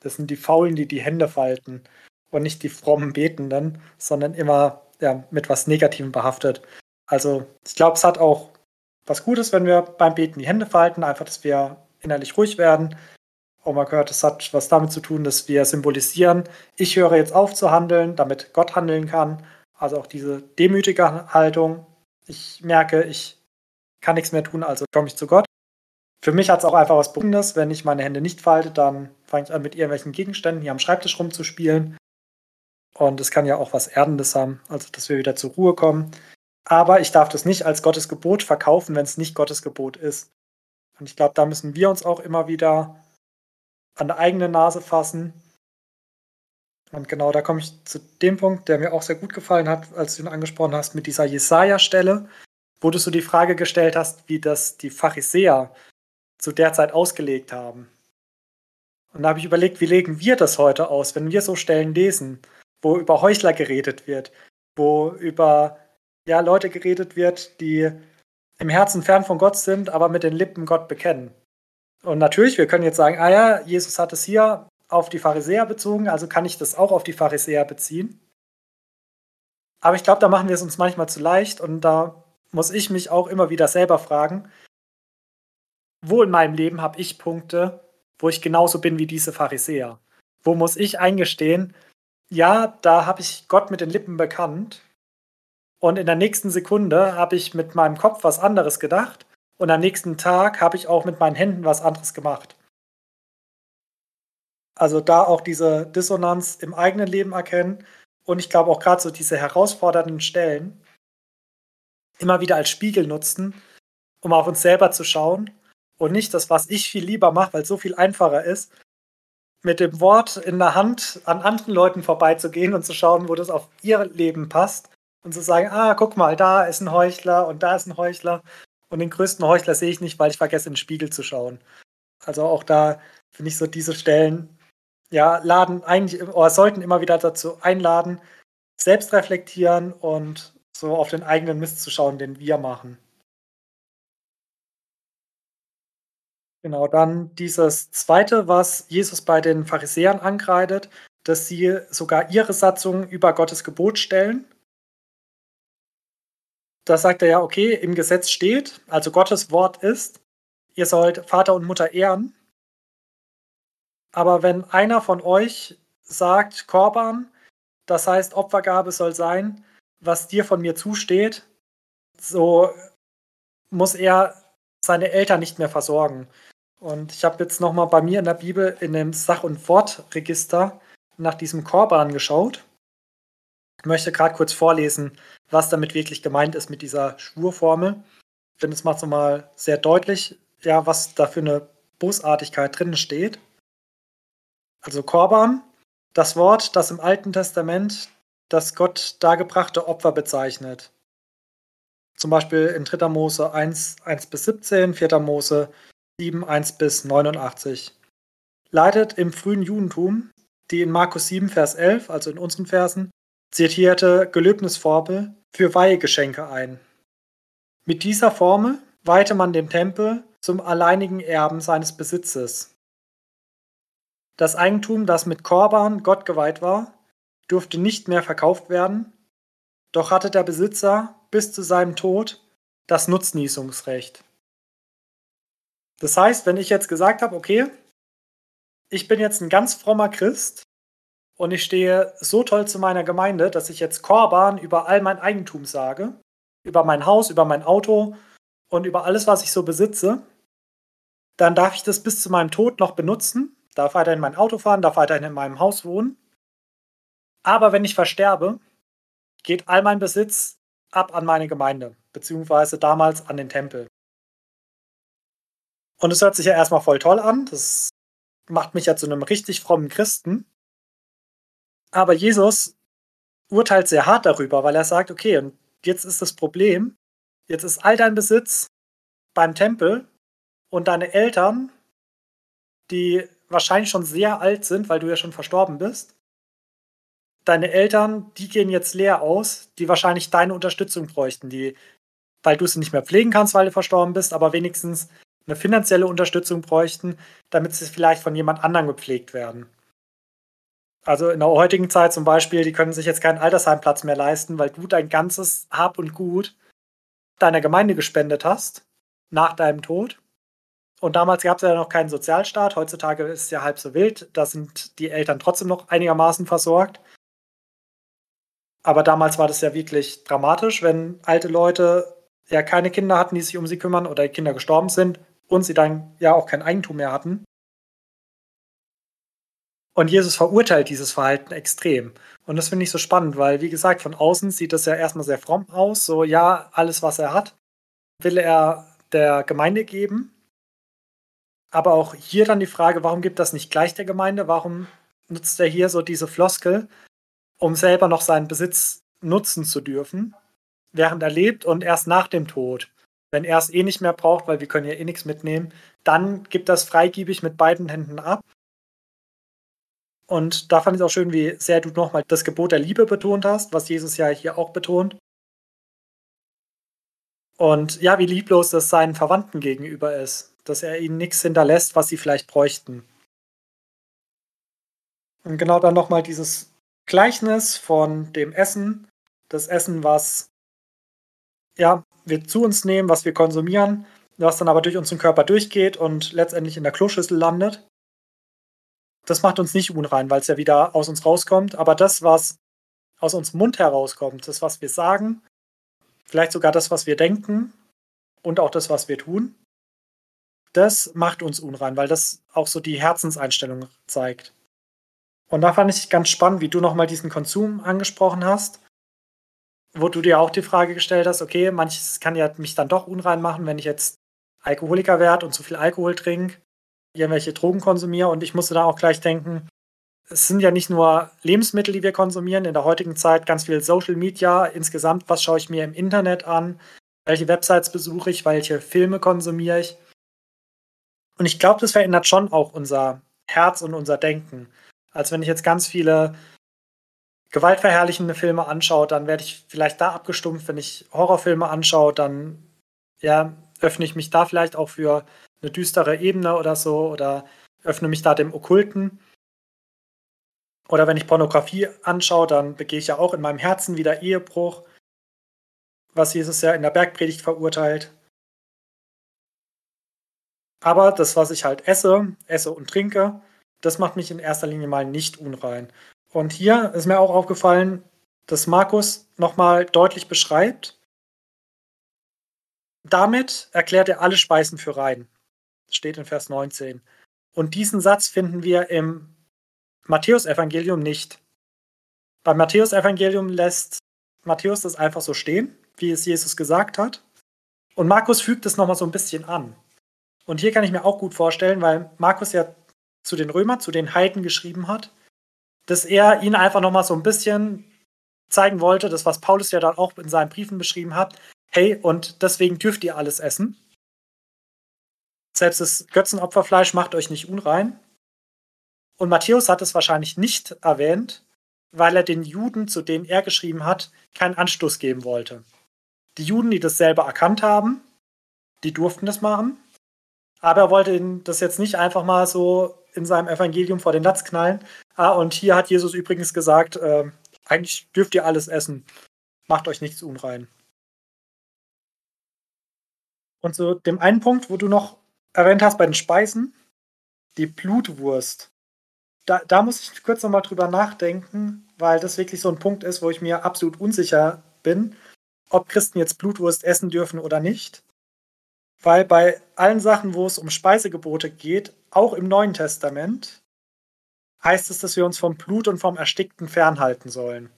Das sind die Faulen, die die Hände falten und nicht die frommen Betenden, sondern immer ja, mit was Negativem behaftet. Also ich glaube, es hat auch was Gutes, wenn wir beim Beten die Hände falten, einfach, dass wir innerlich ruhig werden. Und man gehört, es hat was damit zu tun, dass wir symbolisieren, ich höre jetzt auf zu handeln, damit Gott handeln kann also auch diese demütige Haltung. Ich merke, ich kann nichts mehr tun, also komme ich zu Gott. Für mich hat es auch einfach was Beruhigendes. Wenn ich meine Hände nicht falte, dann fange ich an, mit irgendwelchen Gegenständen hier am Schreibtisch rumzuspielen. Und es kann ja auch was Erdendes haben, also dass wir wieder zur Ruhe kommen. Aber ich darf das nicht als Gottes Gebot verkaufen, wenn es nicht Gottes Gebot ist. Und ich glaube, da müssen wir uns auch immer wieder an der eigenen Nase fassen. Und genau da komme ich zu dem Punkt, der mir auch sehr gut gefallen hat, als du ihn angesprochen hast, mit dieser Jesaja-Stelle, wo du so die Frage gestellt hast, wie das die Pharisäer zu der Zeit ausgelegt haben. Und da habe ich überlegt, wie legen wir das heute aus, wenn wir so Stellen lesen, wo über Heuchler geredet wird, wo über ja, Leute geredet wird, die im Herzen fern von Gott sind, aber mit den Lippen Gott bekennen. Und natürlich, wir können jetzt sagen, ah ja, Jesus hat es hier auf die Pharisäer bezogen, also kann ich das auch auf die Pharisäer beziehen. Aber ich glaube, da machen wir es uns manchmal zu leicht und da muss ich mich auch immer wieder selber fragen, wo in meinem Leben habe ich Punkte, wo ich genauso bin wie diese Pharisäer? Wo muss ich eingestehen, ja, da habe ich Gott mit den Lippen bekannt und in der nächsten Sekunde habe ich mit meinem Kopf was anderes gedacht und am nächsten Tag habe ich auch mit meinen Händen was anderes gemacht. Also da auch diese Dissonanz im eigenen Leben erkennen und ich glaube auch gerade so diese herausfordernden Stellen immer wieder als Spiegel nutzen, um auf uns selber zu schauen und nicht das, was ich viel lieber mache, weil es so viel einfacher ist, mit dem Wort in der Hand an anderen Leuten vorbeizugehen und zu schauen, wo das auf ihr Leben passt und zu sagen, ah, guck mal, da ist ein Heuchler und da ist ein Heuchler und den größten Heuchler sehe ich nicht, weil ich vergesse, in den Spiegel zu schauen. Also auch da finde ich so diese Stellen, ja, laden eigentlich oder sollten immer wieder dazu einladen, selbst reflektieren und so auf den eigenen Mist zu schauen, den wir machen. Genau, dann dieses zweite, was Jesus bei den Pharisäern angreitet, dass sie sogar ihre Satzung über Gottes Gebot stellen. Da sagt er ja, okay, im Gesetz steht, also Gottes Wort ist, ihr sollt Vater und Mutter ehren. Aber wenn einer von euch sagt, Korban, das heißt Opfergabe soll sein, was dir von mir zusteht, so muss er seine Eltern nicht mehr versorgen. Und ich habe jetzt nochmal bei mir in der Bibel in dem Sach- und Wortregister nach diesem Korban geschaut. Ich möchte gerade kurz vorlesen, was damit wirklich gemeint ist mit dieser Schwurformel. Ich finde, es macht so mal sehr deutlich, ja, was da für eine Bosartigkeit drin steht. Also Korban, das Wort, das im Alten Testament das Gott dargebrachte Opfer bezeichnet. Zum Beispiel in 3. Mose 1, 1 bis 17, 4. Mose 7, 1 bis 89. Leitet im frühen Judentum die in Markus 7, Vers 11, also in unseren Versen, zitierte Gelöbnisformel für Weihegeschenke ein. Mit dieser Formel weihte man den Tempel zum alleinigen Erben seines Besitzes. Das Eigentum, das mit Korban Gott geweiht war, durfte nicht mehr verkauft werden, doch hatte der Besitzer bis zu seinem Tod das Nutznießungsrecht. Das heißt, wenn ich jetzt gesagt habe, okay, ich bin jetzt ein ganz frommer Christ und ich stehe so toll zu meiner Gemeinde, dass ich jetzt Korban über all mein Eigentum sage, über mein Haus, über mein Auto und über alles, was ich so besitze, dann darf ich das bis zu meinem Tod noch benutzen, darf weiterhin mein Auto fahren, darf weiterhin in meinem Haus wohnen. Aber wenn ich versterbe, geht all mein Besitz ab an meine Gemeinde, beziehungsweise damals an den Tempel. Und es hört sich ja erstmal voll toll an. Das macht mich ja zu einem richtig frommen Christen. Aber Jesus urteilt sehr hart darüber, weil er sagt, okay, und jetzt ist das Problem, jetzt ist all dein Besitz beim Tempel und deine Eltern, die wahrscheinlich schon sehr alt sind, weil du ja schon verstorben bist, deine Eltern, die gehen jetzt leer aus, die wahrscheinlich deine Unterstützung bräuchten, die, weil du sie nicht mehr pflegen kannst, weil du verstorben bist, aber wenigstens eine finanzielle Unterstützung bräuchten, damit sie vielleicht von jemand anderem gepflegt werden. Also in der heutigen Zeit zum Beispiel, die können sich jetzt keinen Altersheimplatz mehr leisten, weil du dein ganzes Hab und Gut deiner Gemeinde gespendet hast, nach deinem Tod. Und damals gab es ja noch keinen Sozialstaat. Heutzutage ist es ja halb so wild. Da sind die Eltern trotzdem noch einigermaßen versorgt. Aber damals war das ja wirklich dramatisch, wenn alte Leute ja keine Kinder hatten, die sich um sie kümmern oder die Kinder gestorben sind und sie dann ja auch kein Eigentum mehr hatten. Und Jesus verurteilt dieses Verhalten extrem. Und das finde ich so spannend, weil, wie gesagt, von außen sieht das ja erstmal sehr fromm aus. So, ja, alles, was er hat, will er der Gemeinde geben. Aber auch hier dann die Frage, warum gibt das nicht gleich der Gemeinde? Warum nutzt er hier so diese Floskel, um selber noch seinen Besitz nutzen zu dürfen, während er lebt und erst nach dem Tod? Wenn er es eh nicht mehr braucht, weil wir können ja eh nichts mitnehmen, dann gibt das freigiebig mit beiden Händen ab. Und da fand ich es auch schön, wie sehr du nochmal das Gebot der Liebe betont hast, was Jesus ja hier auch betont. Und ja, wie lieblos das seinen Verwandten gegenüber ist, dass er ihnen nichts hinterlässt, was sie vielleicht bräuchten. Und genau dann nochmal dieses Gleichnis von dem Essen, das Essen, was ja, wir zu uns nehmen, was wir konsumieren, was dann aber durch unseren Körper durchgeht und letztendlich in der Kloschüssel landet. Das macht uns nicht unrein, weil es ja wieder aus uns rauskommt. Aber das, was aus unserem Mund herauskommt, das, was wir sagen, vielleicht sogar das, was wir denken und auch das, was wir tun, das macht uns unrein, weil das auch so die Herzenseinstellung zeigt. Und da fand ich ganz spannend, wie du nochmal diesen Konsum angesprochen hast, wo du dir auch die Frage gestellt hast, okay, manches kann ja mich dann doch unrein machen, wenn ich jetzt Alkoholiker werde und zu viel Alkohol trinke, irgendwelche Drogen konsumiere. Und ich musste da auch gleich denken, es sind ja nicht nur Lebensmittel, die wir konsumieren, in der heutigen Zeit ganz viel Social Media. Insgesamt, was schaue ich mir im Internet an? Welche Websites besuche ich? Welche Filme konsumiere ich? Und ich glaube, das verändert schon auch unser Herz und unser Denken. Als wenn ich jetzt ganz viele gewaltverherrlichende Filme anschaue, dann werde ich vielleicht da abgestumpft. Wenn ich Horrorfilme anschaue, dann ja, öffne ich mich da vielleicht auch für eine düstere Ebene oder so oder öffne mich da dem Okkulten. Oder wenn ich Pornografie anschaue, dann begehe ich ja auch in meinem Herzen wieder Ehebruch, was Jesus ja in der Bergpredigt verurteilt. Aber das, was ich halt esse, esse und trinke, das macht mich in erster Linie mal nicht unrein. Und hier ist mir auch aufgefallen, dass Markus nochmal deutlich beschreibt, damit erklärt er alle Speisen für rein. Steht in Vers 19. Und diesen Satz finden wir im Matthäusevangelium nicht. Beim Matthäusevangelium lässt Matthäus das einfach so stehen, wie es Jesus gesagt hat. Und Markus fügt es nochmal so ein bisschen an. Und hier kann ich mir auch gut vorstellen, weil Markus ja zu den Römern, zu den Heiden geschrieben hat, dass er ihnen einfach nochmal so ein bisschen zeigen wollte, das, was Paulus ja dann auch in seinen Briefen beschrieben hat, hey, und deswegen dürft ihr alles essen. Selbst das Götzenopferfleisch macht euch nicht unrein. Und Matthäus hat es wahrscheinlich nicht erwähnt, weil er den Juden, zu denen er geschrieben hat, keinen Anstoß geben wollte. Die Juden, die das selber erkannt haben, die durften das machen. Aber er wollte das jetzt nicht einfach mal so in seinem Evangelium vor den Latz knallen. Ah, und hier hat Jesus übrigens gesagt, äh, eigentlich dürft ihr alles essen. Macht euch nichts unrein. Und zu dem einen Punkt, wo du noch erwähnt hast bei den Speisen, die Blutwurst. Da, da muss ich kurz nochmal drüber nachdenken, weil das wirklich so ein Punkt ist, wo ich mir absolut unsicher bin, ob Christen jetzt Blutwurst essen dürfen oder nicht. Weil bei allen Sachen, wo es um Speisegebote geht, auch im Neuen Testament, heißt es, dass wir uns vom Blut und vom Erstickten fernhalten sollen.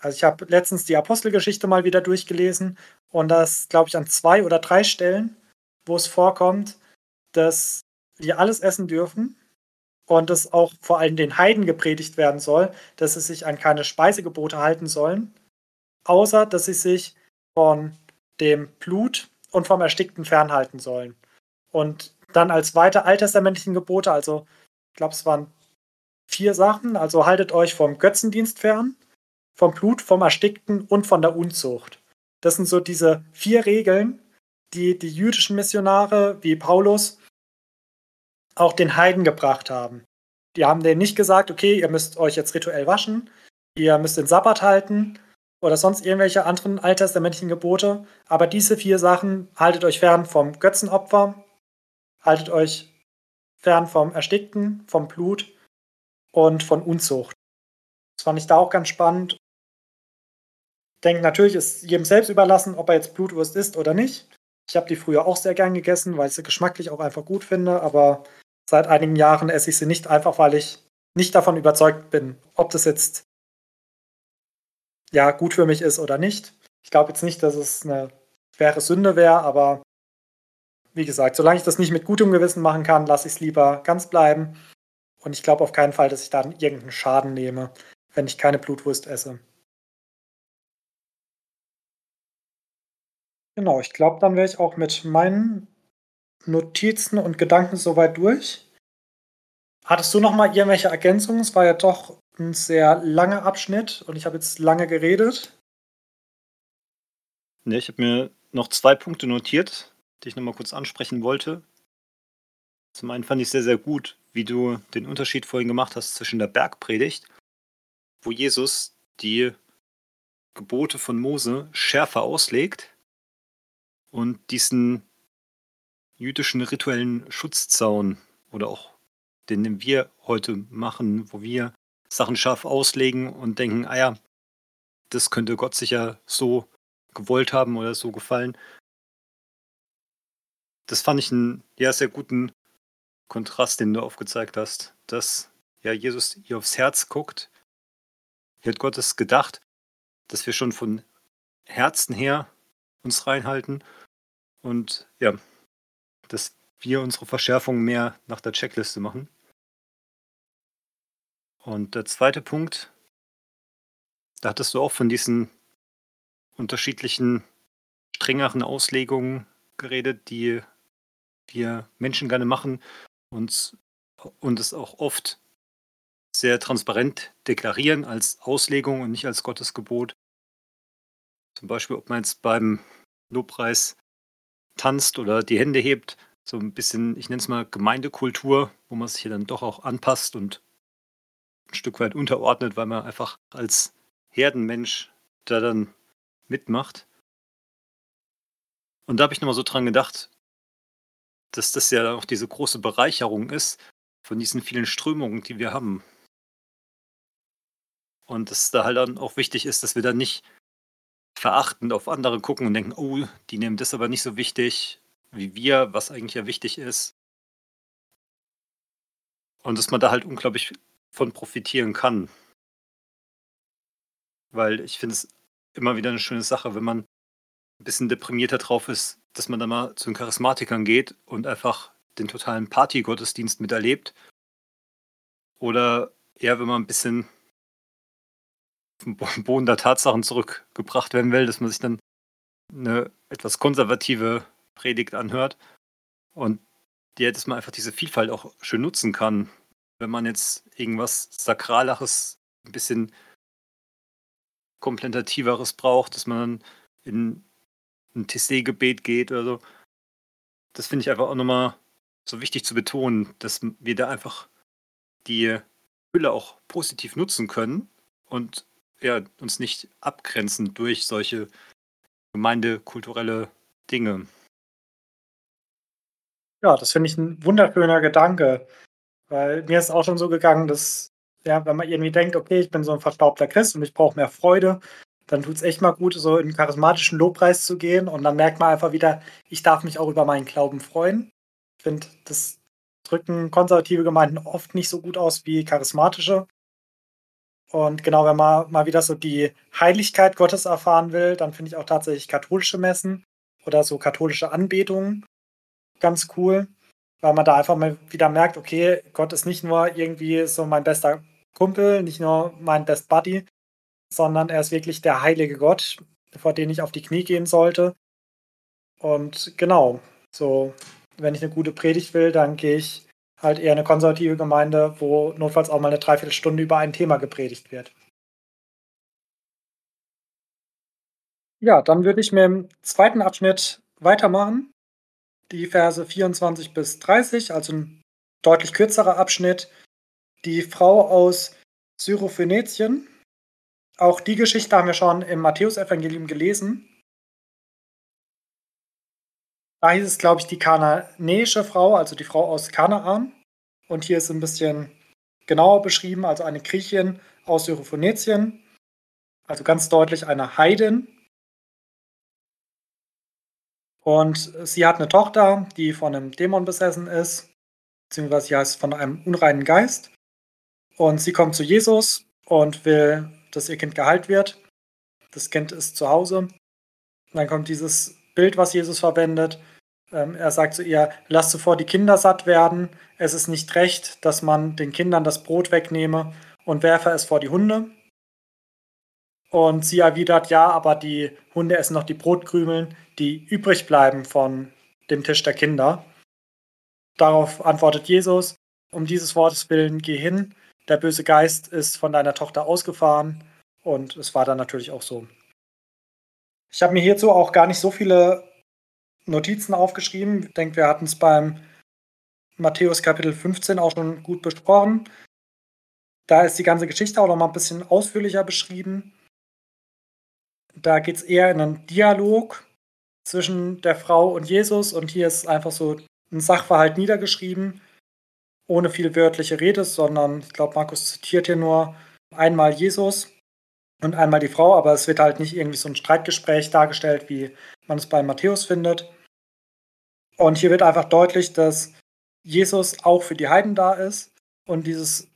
Also ich habe letztens die Apostelgeschichte mal wieder durchgelesen und das, glaube ich, an zwei oder drei Stellen, wo es vorkommt, dass wir alles essen dürfen und dass auch vor allem den Heiden gepredigt werden soll, dass sie sich an keine Speisegebote halten sollen, außer dass sie sich von dem Blut und vom Erstickten fernhalten sollen. Und dann als weiter alttestamentlichen Gebote, also ich glaube, es waren vier Sachen, also haltet euch vom Götzendienst fern, vom Blut, vom Erstickten und von der Unzucht. Das sind so diese vier Regeln, die die jüdischen Missionare wie Paulus auch den Heiden gebracht haben. Die haben denen nicht gesagt, okay, ihr müsst euch jetzt rituell waschen, ihr müsst den Sabbat halten oder sonst irgendwelche anderen alttestamentlichen Gebote, aber diese vier Sachen haltet euch fern vom Götzenopfer, haltet euch fern vom Erstickten, vom Blut und von Unzucht. Das fand ich da auch ganz spannend denke, natürlich ist jedem selbst überlassen, ob er jetzt Blutwurst isst oder nicht. Ich habe die früher auch sehr gern gegessen, weil ich sie geschmacklich auch einfach gut finde, aber seit einigen Jahren esse ich sie nicht einfach, weil ich nicht davon überzeugt bin, ob das jetzt ja gut für mich ist oder nicht. Ich glaube jetzt nicht, dass es eine schwere Sünde wäre, aber wie gesagt, solange ich das nicht mit gutem Gewissen machen kann, lasse ich es lieber ganz bleiben. Und ich glaube auf keinen Fall, dass ich dann irgendeinen Schaden nehme, wenn ich keine Blutwurst esse. Genau, ich glaube, dann wäre ich auch mit meinen Notizen und Gedanken soweit durch. Hattest du noch mal irgendwelche Ergänzungen? Es war ja doch ein sehr langer Abschnitt und ich habe jetzt lange geredet. Ne, ich habe mir noch zwei Punkte notiert, die ich noch mal kurz ansprechen wollte. Zum einen fand ich sehr, sehr gut, wie du den Unterschied vorhin gemacht hast zwischen der Bergpredigt, wo Jesus die Gebote von Mose schärfer auslegt und diesen jüdischen rituellen Schutzzaun oder auch den wir heute machen, wo wir Sachen scharf auslegen und denken, ah ja, das könnte Gott sicher so gewollt haben oder so gefallen. Das fand ich einen ja, sehr guten Kontrast, den du aufgezeigt hast, dass ja Jesus ihr aufs Herz guckt. Wie hat Gott es gedacht, dass wir schon von Herzen her uns reinhalten und ja, dass wir unsere Verschärfung mehr nach der Checkliste machen. Und der zweite Punkt, da hattest du auch von diesen unterschiedlichen, strengeren Auslegungen geredet, die wir Menschen gerne machen und, und es auch oft sehr transparent deklarieren als Auslegung und nicht als Gottesgebot. Zum Beispiel, ob man jetzt beim Lobpreis tanzt oder die Hände hebt, so ein bisschen, ich nenne es mal Gemeindekultur, wo man sich hier dann doch auch anpasst und ein Stück weit unterordnet, weil man einfach als Herdenmensch da dann mitmacht. Und da habe ich nochmal so dran gedacht, dass das ja auch diese große Bereicherung ist von diesen vielen Strömungen, die wir haben. Und dass da halt dann auch wichtig ist, dass wir dann nicht verachtend auf andere gucken und denken, oh, die nehmen das aber nicht so wichtig wie wir, was eigentlich ja wichtig ist. Und dass man da halt unglaublich von profitieren kann. Weil ich finde es immer wieder eine schöne Sache, wenn man ein bisschen deprimierter drauf ist, dass man dann mal zu den Charismatikern geht und einfach den totalen Party-Gottesdienst miterlebt. Oder eher, wenn man ein bisschen vom Boden der Tatsachen zurückgebracht werden will, dass man sich dann eine etwas konservative Predigt anhört und der, dass man einfach diese Vielfalt auch schön nutzen kann wenn man jetzt irgendwas Sakraleres, ein bisschen komplementativeres braucht, dass man in ein Tessé-Gebet geht oder so. Das finde ich einfach auch nochmal so wichtig zu betonen, dass wir da einfach die Hülle auch positiv nutzen können und ja, uns nicht abgrenzen durch solche gemeindekulturelle Dinge. Ja, das finde ich ein wunderschöner Gedanke. Weil mir ist auch schon so gegangen, dass, ja, wenn man irgendwie denkt, okay, ich bin so ein verstaubter Christ und ich brauche mehr Freude, dann tut es echt mal gut, so in einen charismatischen Lobpreis zu gehen und dann merkt man einfach wieder, ich darf mich auch über meinen Glauben freuen. Ich finde, das drücken konservative Gemeinden oft nicht so gut aus wie charismatische. Und genau, wenn man mal wieder so die Heiligkeit Gottes erfahren will, dann finde ich auch tatsächlich katholische Messen oder so katholische Anbetungen ganz cool weil man da einfach mal wieder merkt, okay, Gott ist nicht nur irgendwie so mein bester Kumpel, nicht nur mein Best Buddy, sondern er ist wirklich der heilige Gott, vor den ich auf die Knie gehen sollte. Und genau, so, wenn ich eine gute Predigt will, dann gehe ich halt eher eine konservative Gemeinde, wo notfalls auch mal eine Dreiviertelstunde über ein Thema gepredigt wird. Ja, dann würde ich mit dem zweiten Abschnitt weitermachen die Verse 24 bis 30, also ein deutlich kürzerer Abschnitt. Die Frau aus Syrophönetien. Auch die Geschichte haben wir schon im Matthäusevangelium gelesen. Da hieß es, glaube ich, die kananäische Frau, also die Frau aus Kanaan. Und hier ist ein bisschen genauer beschrieben, also eine Griechin aus Syrophönetien. Also ganz deutlich eine Heidin. Und sie hat eine Tochter, die von einem Dämon besessen ist, beziehungsweise sie heißt von einem unreinen Geist. Und sie kommt zu Jesus und will, dass ihr Kind geheilt wird. Das Kind ist zu Hause. Und dann kommt dieses Bild, was Jesus verwendet. Ähm, er sagt zu ihr, lass zuvor die Kinder satt werden. Es ist nicht recht, dass man den Kindern das Brot wegnehme und werfe es vor die Hunde. Und sie erwidert, ja, aber die Hunde essen noch die Brotkrümeln, die übrig bleiben von dem Tisch der Kinder. Darauf antwortet Jesus, um dieses Wortes willen, geh hin, der böse Geist ist von deiner Tochter ausgefahren. Und es war dann natürlich auch so. Ich habe mir hierzu auch gar nicht so viele Notizen aufgeschrieben. Ich denke, wir hatten es beim Matthäus Kapitel 15 auch schon gut besprochen. Da ist die ganze Geschichte auch noch mal ein bisschen ausführlicher beschrieben. Da geht es eher in einen Dialog zwischen der Frau und Jesus und hier ist einfach so ein Sachverhalt niedergeschrieben, ohne viel wörtliche Rede, sondern ich glaube, Markus zitiert hier nur einmal Jesus und einmal die Frau, aber es wird halt nicht irgendwie so ein Streitgespräch dargestellt, wie man es bei Matthäus findet. Und hier wird einfach deutlich, dass Jesus auch für die Heiden da ist und dieses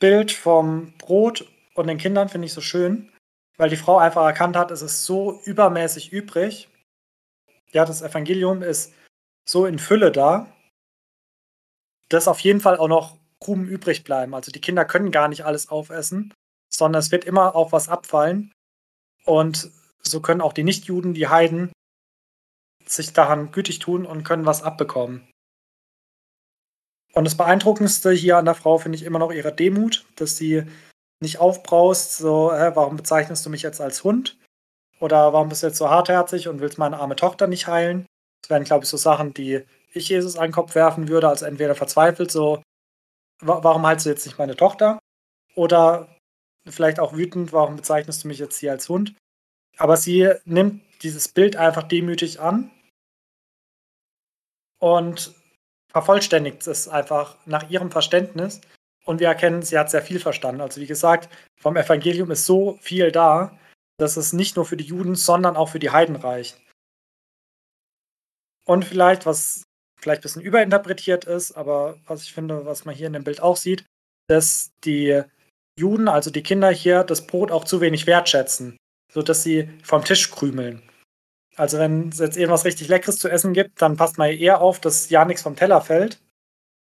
Bild vom Brot und den Kindern finde ich so schön, weil die Frau einfach erkannt hat, es ist so übermäßig übrig. Ja, das Evangelium ist so in Fülle da, dass auf jeden Fall auch noch Krumen übrig bleiben. Also die Kinder können gar nicht alles aufessen, sondern es wird immer auch was abfallen. Und so können auch die Nichtjuden, die Heiden, sich daran gütig tun und können was abbekommen. Und das Beeindruckendste hier an der Frau finde ich immer noch ihre Demut, dass sie nicht aufbraust, so, hä, warum bezeichnest du mich jetzt als Hund? Oder warum bist du jetzt so hartherzig und willst meine arme Tochter nicht heilen? Das wären, glaube ich, so Sachen, die ich Jesus an den Kopf werfen würde, also entweder verzweifelt, so, warum heilst du jetzt nicht meine Tochter? Oder vielleicht auch wütend, warum bezeichnest du mich jetzt hier als Hund? Aber sie nimmt dieses Bild einfach demütig an und vervollständigt es einfach nach ihrem Verständnis. Und wir erkennen, sie hat sehr viel verstanden. Also wie gesagt, vom Evangelium ist so viel da, dass es nicht nur für die Juden, sondern auch für die Heiden reicht. Und vielleicht, was vielleicht ein bisschen überinterpretiert ist, aber was ich finde, was man hier in dem Bild auch sieht, dass die Juden, also die Kinder hier, das Brot auch zu wenig wertschätzen, sodass sie vom Tisch krümeln. Also wenn es jetzt irgendwas richtig Leckeres zu essen gibt, dann passt man eher auf, dass ja nichts vom Teller fällt.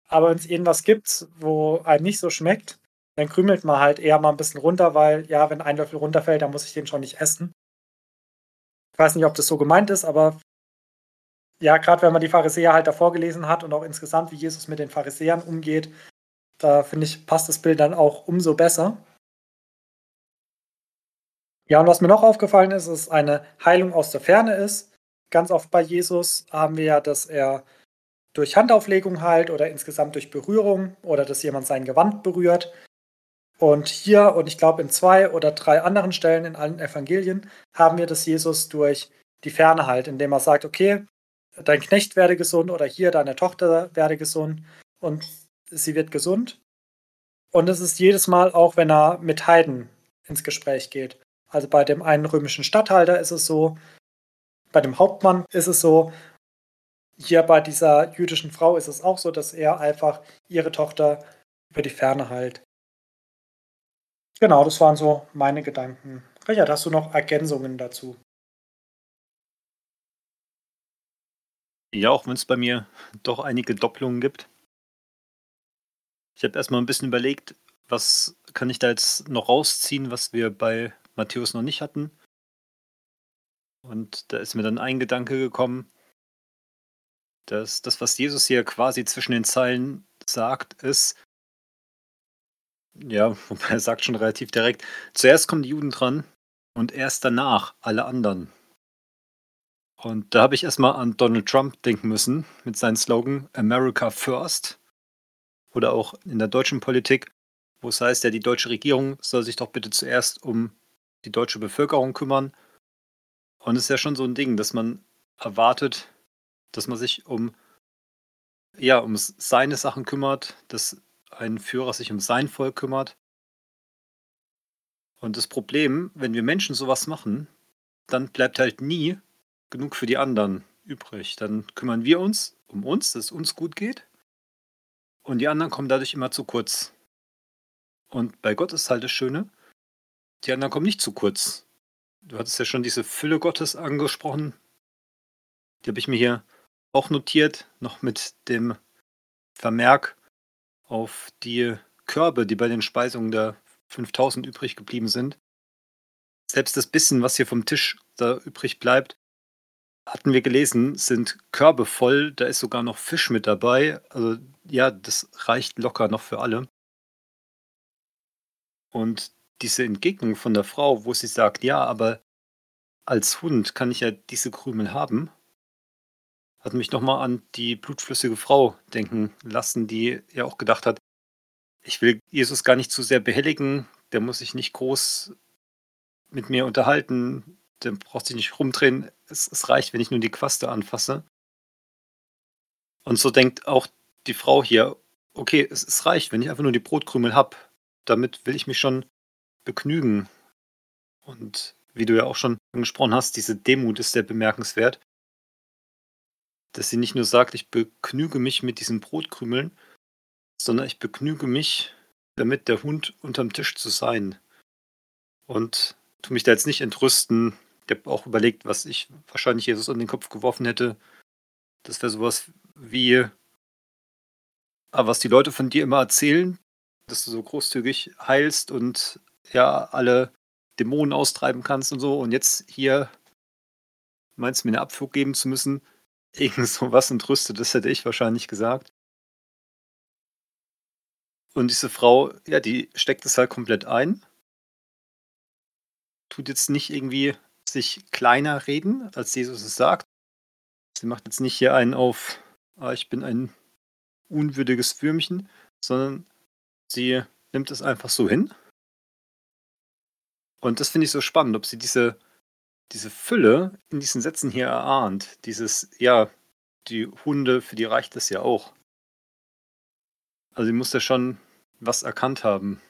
Aber wenn es irgendwas gibt, wo einem nicht so schmeckt, dann krümelt man halt eher mal ein bisschen runter, weil ja, wenn ein Löffel runterfällt, dann muss ich den schon nicht essen. Ich weiß nicht, ob das so gemeint ist, aber ja, gerade wenn man die Pharisäer halt davor gelesen hat und auch insgesamt, wie Jesus mit den Pharisäern umgeht, da finde ich, passt das Bild dann auch umso besser. Ja, und was mir noch aufgefallen ist, ist eine Heilung aus der Ferne ist. Ganz oft bei Jesus haben wir ja, dass er durch Handauflegung heilt oder insgesamt durch Berührung oder dass jemand sein Gewand berührt. Und hier und ich glaube in zwei oder drei anderen Stellen in allen Evangelien haben wir, dass Jesus durch die Ferne heilt, indem er sagt, okay, dein Knecht werde gesund oder hier deine Tochter werde gesund. Und sie wird gesund. Und es ist jedes Mal auch, wenn er mit Heiden ins Gespräch geht. Also bei dem einen römischen Statthalter ist es so, bei dem Hauptmann ist es so, hier bei dieser jüdischen Frau ist es auch so, dass er einfach ihre Tochter über die Ferne heilt. Genau, das waren so meine Gedanken. Richard, hast du noch Ergänzungen dazu? Ja, auch wenn es bei mir doch einige Doppelungen gibt. Ich habe erstmal ein bisschen überlegt, was kann ich da jetzt noch rausziehen, was wir bei Matthäus noch nicht hatten. Und da ist mir dann ein Gedanke gekommen, dass das, was Jesus hier quasi zwischen den Zeilen sagt, ist, ja, er sagt schon relativ direkt, zuerst kommen die Juden dran und erst danach alle anderen. Und da habe ich erstmal an Donald Trump denken müssen mit seinem Slogan America First oder auch in der deutschen Politik, wo es heißt, ja, die deutsche Regierung soll sich doch bitte zuerst um die deutsche Bevölkerung kümmern. Und es ist ja schon so ein Ding, dass man erwartet, dass man sich um ja, um seine Sachen kümmert, dass ein Führer sich um sein Volk kümmert. Und das Problem, wenn wir Menschen sowas machen, dann bleibt halt nie genug für die anderen übrig. Dann kümmern wir uns um uns, dass es uns gut geht. Und die anderen kommen dadurch immer zu kurz. Und bei Gott ist halt das Schöne, die anderen kommen nicht zu kurz. Du hattest ja schon diese Fülle Gottes angesprochen. Die habe ich mir hier auch notiert, noch mit dem Vermerk auf die Körbe, die bei den Speisungen der 5000 übrig geblieben sind. Selbst das bisschen, was hier vom Tisch da übrig bleibt, hatten wir gelesen, sind Körbe voll. Da ist sogar noch Fisch mit dabei. Also ja, das reicht locker noch für alle. Und diese Entgegnung von der Frau, wo sie sagt, ja, aber als Hund kann ich ja diese Krümel haben, hat mich nochmal an die blutflüssige Frau denken lassen, die ja auch gedacht hat, ich will Jesus gar nicht zu sehr behelligen, der muss sich nicht groß mit mir unterhalten, der braucht sich nicht rumdrehen, es, es reicht, wenn ich nur die Quaste anfasse. Und so denkt auch die Frau hier, okay, es, es reicht, wenn ich einfach nur die Brotkrümel habe, damit will ich mich schon begnügen. Und wie du ja auch schon angesprochen hast, diese Demut ist sehr bemerkenswert. Dass sie nicht nur sagt, ich begnüge mich mit diesen Brotkrümeln, sondern ich begnüge mich damit, der Hund unterm Tisch zu sein. Und tu mich da jetzt nicht entrüsten. Ich habe auch überlegt, was ich wahrscheinlich Jesus an den Kopf geworfen hätte. Das wäre sowas wie, ah, was die Leute von dir immer erzählen, dass du so großzügig heilst und ja, alle Dämonen austreiben kannst und so. Und jetzt hier meinst du mir eine Abflug geben zu müssen? Irgend so was entrüstet, das hätte ich wahrscheinlich gesagt. Und diese Frau, ja, die steckt es halt komplett ein. Tut jetzt nicht irgendwie sich kleiner reden, als Jesus es sagt. Sie macht jetzt nicht hier einen auf, ah, ich bin ein unwürdiges Würmchen, sondern sie nimmt es einfach so hin und das finde ich so spannend, ob sie diese, diese Fülle in diesen Sätzen hier erahnt. Dieses, ja, die Hunde, für die reicht das ja auch. Also sie muss ja schon was erkannt haben.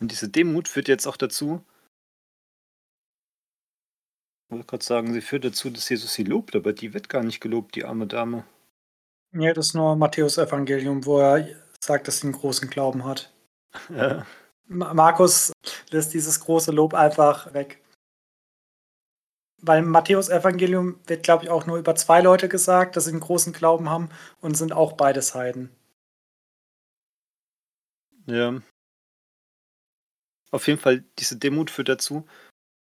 Und diese Demut führt jetzt auch dazu, ich wollte gerade sagen, sie führt dazu, dass Jesus sie lobt, aber die wird gar nicht gelobt, die arme Dame. Ja, das ist nur Matthäus Evangelium, wo er sagt, dass sie einen großen Glauben hat. Ja. Markus lässt dieses große Lob einfach weg. Weil im Matthäus-Evangelium wird, glaube ich, auch nur über zwei Leute gesagt, dass sie einen großen Glauben haben und sind auch beides Heiden. Ja. Auf jeden Fall, diese Demut führt dazu,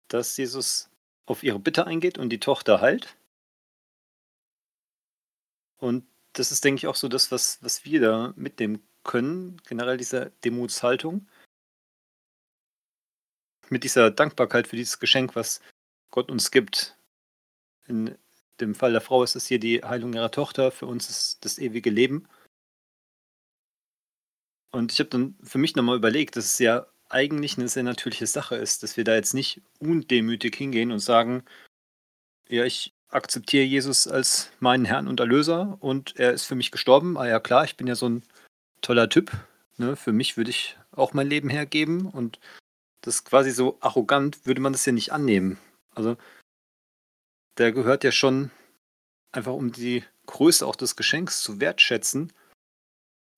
dass Jesus auf ihre Bitte eingeht und die Tochter heilt. Und das ist, denke ich, auch so das, was, was wir da mitnehmen können, generell diese Demutshaltung mit dieser Dankbarkeit für dieses Geschenk, was Gott uns gibt. In dem Fall der Frau ist es hier die Heilung ihrer Tochter, für uns ist das ewige Leben. Und ich habe dann für mich nochmal überlegt, dass es ja eigentlich eine sehr natürliche Sache ist, dass wir da jetzt nicht undemütig hingehen und sagen, ja, ich akzeptiere Jesus als meinen Herrn und Erlöser und er ist für mich gestorben. Ah ja, klar, ich bin ja so ein toller Typ. Ne? Für mich würde ich auch mein Leben hergeben und das ist quasi so arrogant, würde man das ja nicht annehmen. Also, der gehört ja schon einfach um die Größe auch des Geschenks zu wertschätzen,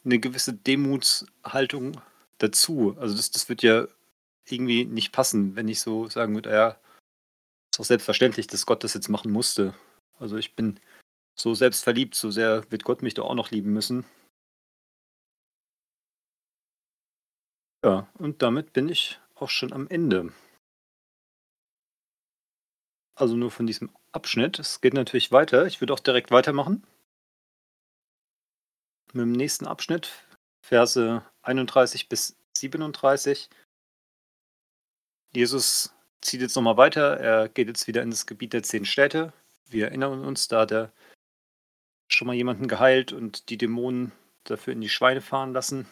eine gewisse Demutshaltung dazu. Also, das, das wird ja irgendwie nicht passen, wenn ich so sagen würde, ja, ist doch selbstverständlich, dass Gott das jetzt machen musste. Also, ich bin so selbstverliebt, so sehr wird Gott mich doch auch noch lieben müssen. Ja, und damit bin ich auch schon am Ende. Also nur von diesem Abschnitt. Es geht natürlich weiter. Ich würde auch direkt weitermachen. Mit dem nächsten Abschnitt, Verse 31 bis 37. Jesus zieht jetzt nochmal weiter. Er geht jetzt wieder in das Gebiet der zehn Städte. Wir erinnern uns, da hat er schon mal jemanden geheilt und die Dämonen dafür in die Schweine fahren lassen.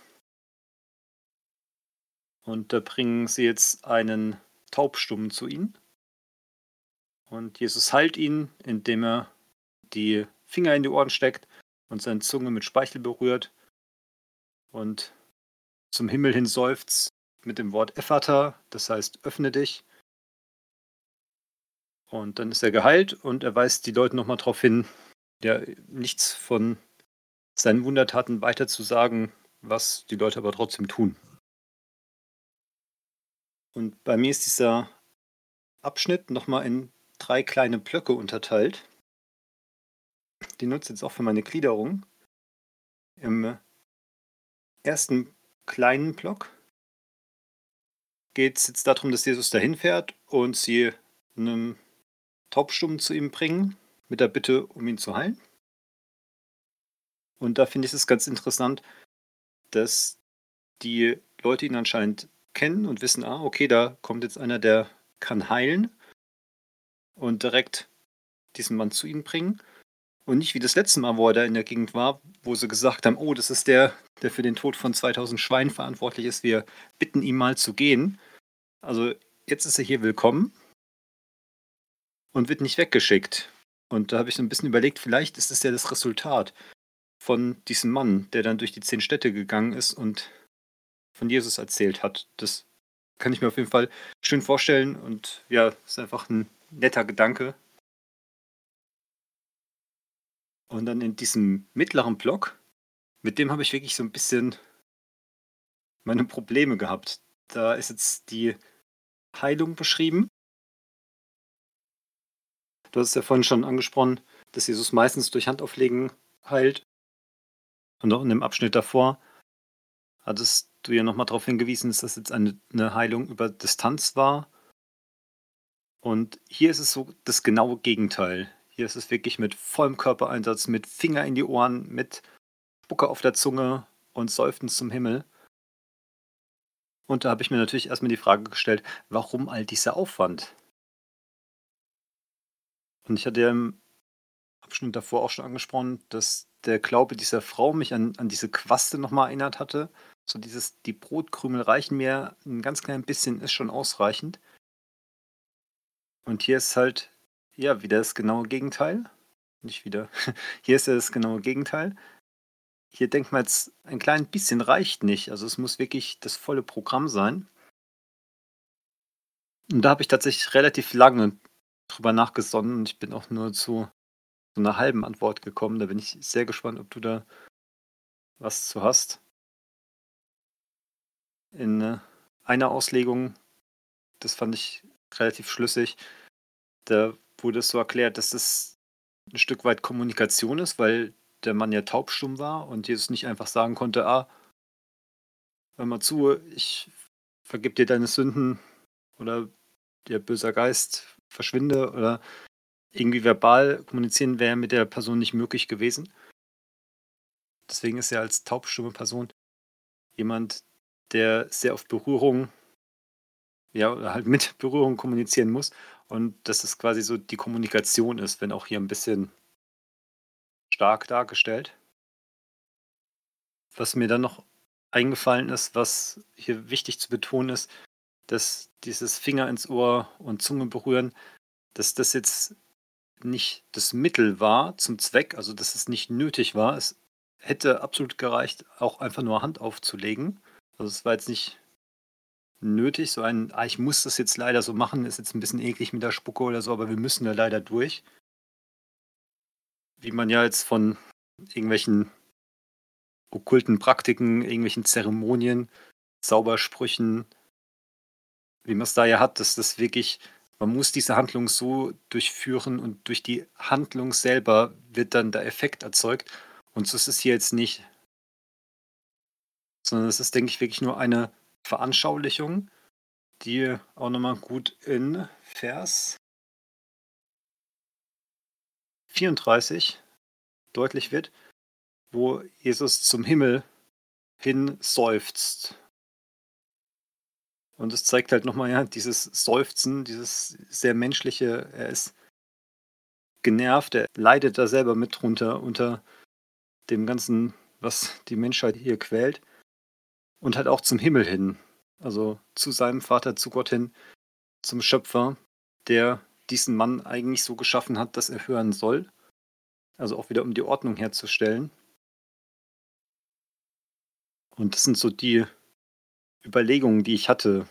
Und da bringen sie jetzt einen Taubstummen zu ihnen. Und Jesus heilt ihn, indem er die Finger in die Ohren steckt und seine Zunge mit Speichel berührt und zum Himmel hin seufzt mit dem Wort Ephata, das heißt öffne dich. Und dann ist er geheilt und er weist die Leute nochmal darauf hin, ja, nichts von seinen Wundertaten weiter zu sagen, was die Leute aber trotzdem tun. Und bei mir ist dieser Abschnitt nochmal in drei kleine Blöcke unterteilt. Die nutze ich jetzt auch für meine Gliederung. Im ersten kleinen Block geht es jetzt darum, dass Jesus dahin fährt und sie einen Taubstummen zu ihm bringen, mit der Bitte, um ihn zu heilen. Und da finde ich es ganz interessant, dass die Leute ihn anscheinend kennen und wissen, ah, okay, da kommt jetzt einer, der kann heilen und direkt diesen Mann zu ihnen bringen. Und nicht wie das letzte Mal, wo er da in der Gegend war, wo sie gesagt haben, oh, das ist der, der für den Tod von 2000 Schweinen verantwortlich ist. Wir bitten ihn mal zu gehen. Also jetzt ist er hier willkommen und wird nicht weggeschickt. Und da habe ich so ein bisschen überlegt, vielleicht ist es ja das Resultat von diesem Mann, der dann durch die zehn Städte gegangen ist und von Jesus erzählt hat. Das kann ich mir auf jeden Fall schön vorstellen und ja, ist einfach ein netter Gedanke, und dann in diesem mittleren Block, mit dem habe ich wirklich so ein bisschen meine Probleme gehabt. Da ist jetzt die Heilung beschrieben. Du hast ja vorhin schon angesprochen, dass Jesus meistens durch Handauflegen heilt. Und auch in dem Abschnitt davor hattest du ja nochmal darauf hingewiesen, dass das jetzt eine, eine Heilung über Distanz war. Und hier ist es so das genaue Gegenteil. Hier ist es wirklich mit vollem Körpereinsatz, mit Finger in die Ohren, mit Spucke auf der Zunge und Seufzen zum Himmel. Und da habe ich mir natürlich erstmal die Frage gestellt, warum all dieser Aufwand? Und ich hatte ja im Abschnitt davor auch schon angesprochen, dass der Glaube dieser Frau mich an, an diese Quaste nochmal erinnert hatte. So dieses, die Brotkrümel reichen mir ein ganz klein bisschen, ist schon ausreichend. Und hier ist halt ja, wieder das genaue Gegenteil. Nicht wieder. Hier ist ja das genaue Gegenteil. Hier denkt man jetzt, ein klein bisschen reicht nicht. Also es muss wirklich das volle Programm sein. Und da habe ich tatsächlich relativ lange drüber nachgesonnen und ich bin auch nur zu so einer halben Antwort gekommen. Da bin ich sehr gespannt, ob du da was zu hast. In äh, einer Auslegung, das fand ich relativ schlüssig, da wurde es so erklärt, dass das ein Stück weit Kommunikation ist, weil der Mann ja taubstumm war und Jesus nicht einfach sagen konnte, ah, hör mal zu, ich vergib dir deine Sünden oder der böser Geist verschwinde oder irgendwie verbal kommunizieren wäre mit der Person nicht möglich gewesen. Deswegen ist er als taubstumme Person jemand, der sehr auf Berührung, ja, halt mit Berührung kommunizieren muss und dass es quasi so die Kommunikation ist, wenn auch hier ein bisschen stark dargestellt. Was mir dann noch eingefallen ist, was hier wichtig zu betonen ist, dass dieses Finger ins Ohr und Zunge berühren, dass das jetzt nicht das Mittel war zum Zweck, also dass es nicht nötig war. Es hätte absolut gereicht, auch einfach nur Hand aufzulegen. Also es war jetzt nicht nötig. So ein, ah, ich muss das jetzt leider so machen, ist jetzt ein bisschen eklig mit der Spucke oder so, aber wir müssen da leider durch. Wie man ja jetzt von irgendwelchen okkulten Praktiken, irgendwelchen Zeremonien, Zaubersprüchen, wie man es da ja hat, dass das wirklich, man muss diese Handlung so durchführen und durch die Handlung selber wird dann der Effekt erzeugt. Und so ist es hier jetzt nicht. Sondern es ist, denke ich, wirklich nur eine Veranschaulichung, die auch nochmal gut in Vers 34 deutlich wird, wo Jesus zum Himmel hin seufzt. Und es zeigt halt nochmal ja, dieses Seufzen, dieses sehr menschliche, er ist genervt, er leidet da selber mit drunter unter dem Ganzen, was die Menschheit hier quält und halt auch zum Himmel hin. Also zu seinem Vater, zu Gott hin, zum Schöpfer, der diesen Mann eigentlich so geschaffen hat, dass er hören soll. Also auch wieder um die Ordnung herzustellen. Und das sind so die Überlegungen, die ich hatte,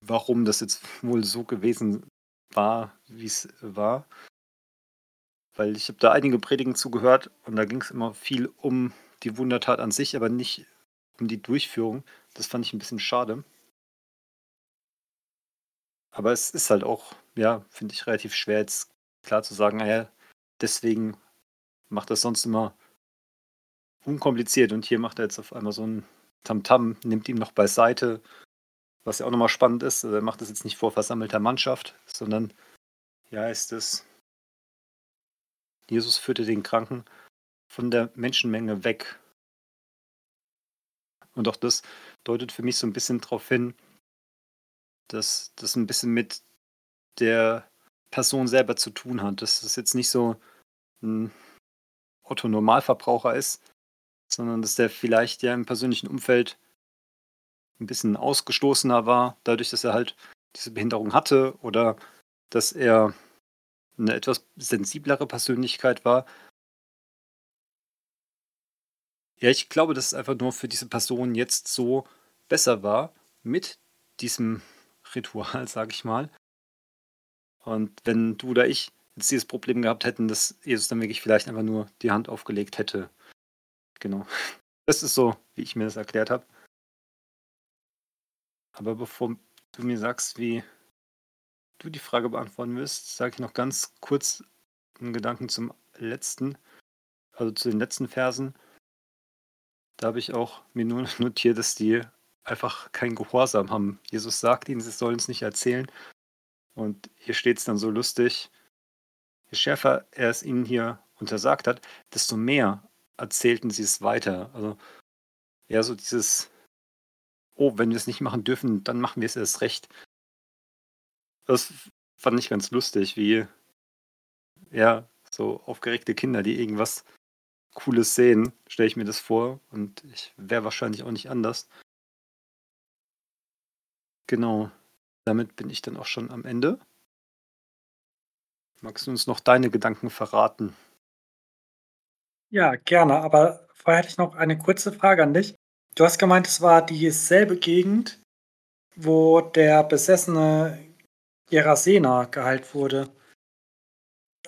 warum das jetzt wohl so gewesen war, wie es war. Weil ich habe da einige Predigen zugehört und da ging es immer viel um die Wundertat an sich, aber nicht um die Durchführung. Das fand ich ein bisschen schade. Aber es ist halt auch, ja, finde ich relativ schwer, jetzt klar zu sagen, naja, deswegen macht das sonst immer unkompliziert und hier macht er jetzt auf einmal so ein Tamtam, nimmt ihn noch beiseite, was ja auch nochmal spannend ist. Also er macht das jetzt nicht vor versammelter Mannschaft, sondern ja, ist es. Jesus führte den Kranken von der Menschenmenge weg. Und auch das deutet für mich so ein bisschen darauf hin, dass das ein bisschen mit der Person selber zu tun hat. Dass es jetzt nicht so ein Otto-Normalverbraucher ist, sondern dass der vielleicht ja im persönlichen Umfeld ein bisschen ausgestoßener war, dadurch, dass er halt diese Behinderung hatte oder dass er eine etwas sensiblere Persönlichkeit war. Ja, ich glaube, dass es einfach nur für diese Person jetzt so besser war mit diesem Ritual, sage ich mal. Und wenn du oder ich jetzt dieses Problem gehabt hätten, dass Jesus dann wirklich vielleicht einfach nur die Hand aufgelegt hätte. Genau. Das ist so, wie ich mir das erklärt habe. Aber bevor du mir sagst, wie du die Frage beantworten wirst, sage ich noch ganz kurz einen Gedanken zum letzten, also zu den letzten Versen. Da habe ich auch mir nur notiert, dass die einfach keinen Gehorsam haben. Jesus sagt ihnen, sie sollen es nicht erzählen. Und hier steht es dann so lustig. Je schärfer er es ihnen hier untersagt hat, desto mehr erzählten sie es weiter. Also ja, so dieses, oh, wenn wir es nicht machen dürfen, dann machen wir es erst recht. Das fand ich ganz lustig, wie ja, so aufgeregte Kinder, die irgendwas Cooles sehen, stelle ich mir das vor. Und ich wäre wahrscheinlich auch nicht anders. Genau. Damit bin ich dann auch schon am Ende. Magst du uns noch deine Gedanken verraten? Ja, gerne, aber vorher hätte ich noch eine kurze Frage an dich. Du hast gemeint, es war dieselbe Gegend, wo der besessene Gerasena geheilt wurde.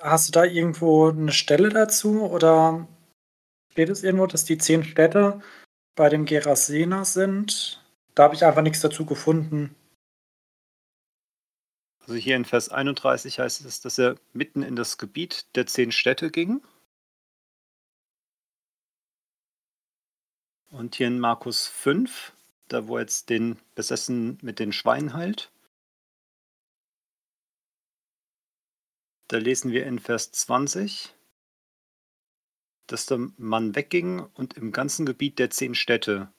Hast du da irgendwo eine Stelle dazu oder steht es irgendwo, dass die zehn Städte bei dem Gerasena sind? Da habe ich einfach nichts dazu gefunden. Also hier in Vers 31 heißt es, dass er mitten in das Gebiet der zehn Städte ging. Und hier in Markus 5, da wo er jetzt den Besessen mit den Schweinen heilt. Da lesen wir in Vers 20, dass der Mann wegging und im ganzen Gebiet der zehn Städte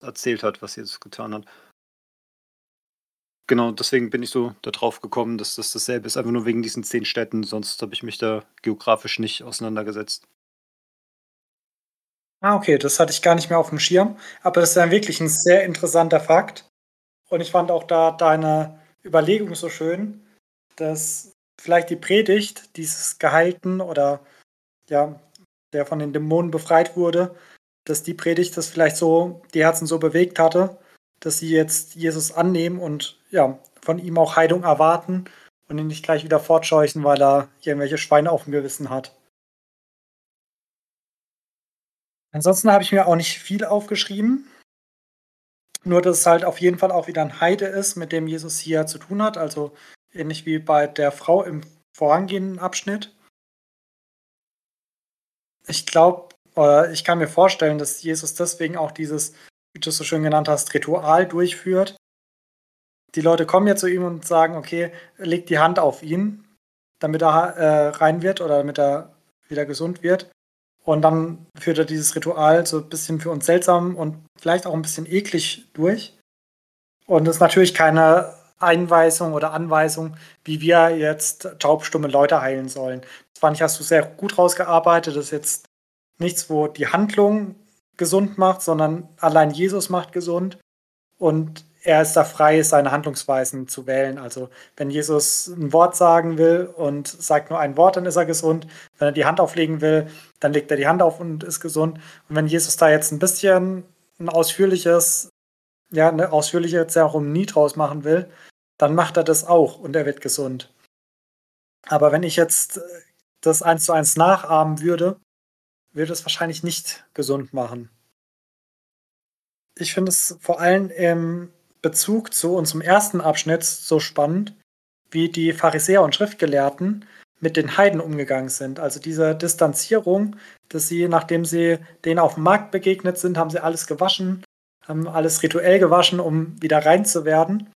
erzählt hat, was Jesus getan hat. Genau, deswegen bin ich so darauf gekommen, dass das dasselbe ist, einfach nur wegen diesen zehn Städten, sonst habe ich mich da geografisch nicht auseinandergesetzt. Ah, okay, das hatte ich gar nicht mehr auf dem Schirm, aber das ist ja wirklich ein sehr interessanter Fakt. Und ich fand auch da deine Überlegung so schön, dass vielleicht die Predigt dieses Gehalten oder ja, der von den Dämonen befreit wurde, dass die Predigt das vielleicht so die Herzen so bewegt hatte, dass sie jetzt Jesus annehmen und ja, von ihm auch Heilung erwarten und ihn nicht gleich wieder fortscheuchen, weil er irgendwelche Schweine auf dem Gewissen hat. Ansonsten habe ich mir auch nicht viel aufgeschrieben. Nur, dass es halt auf jeden Fall auch wieder ein Heide ist, mit dem Jesus hier zu tun hat. Also ähnlich wie bei der Frau im vorangehenden Abschnitt. Ich glaube, ich kann mir vorstellen, dass Jesus deswegen auch dieses wie du es so schön genannt hast, Ritual durchführt. Die Leute kommen ja zu ihm und sagen, okay, leg die Hand auf ihn, damit er äh, rein wird oder damit er wieder gesund wird. Und dann führt er dieses Ritual so ein bisschen für uns seltsam und vielleicht auch ein bisschen eklig durch. Und es ist natürlich keine Einweisung oder Anweisung, wie wir jetzt taubstumme Leute heilen sollen. Das fand ich, hast du sehr gut rausgearbeitet. Das ist jetzt nichts, wo die Handlung gesund macht, sondern allein Jesus macht gesund. Und er ist da frei, seine Handlungsweisen zu wählen. Also wenn Jesus ein Wort sagen will und sagt nur ein Wort, dann ist er gesund. Wenn er die Hand auflegen will, dann legt er die Hand auf und ist gesund. Und wenn Jesus da jetzt ein bisschen ein ausführliches, ja, eine ausführliche Zeremonie draus machen will, dann macht er das auch und er wird gesund. Aber wenn ich jetzt das eins zu eins nachahmen würde, würde es wahrscheinlich nicht gesund machen. ich finde es vor allem im Bezug zu unserem ersten Abschnitt so spannend, wie die Pharisäer und Schriftgelehrten mit den Heiden umgegangen sind. Also diese Distanzierung, dass sie, nachdem sie denen auf dem Markt begegnet sind, haben sie alles gewaschen, haben alles rituell gewaschen, um wieder rein zu werden.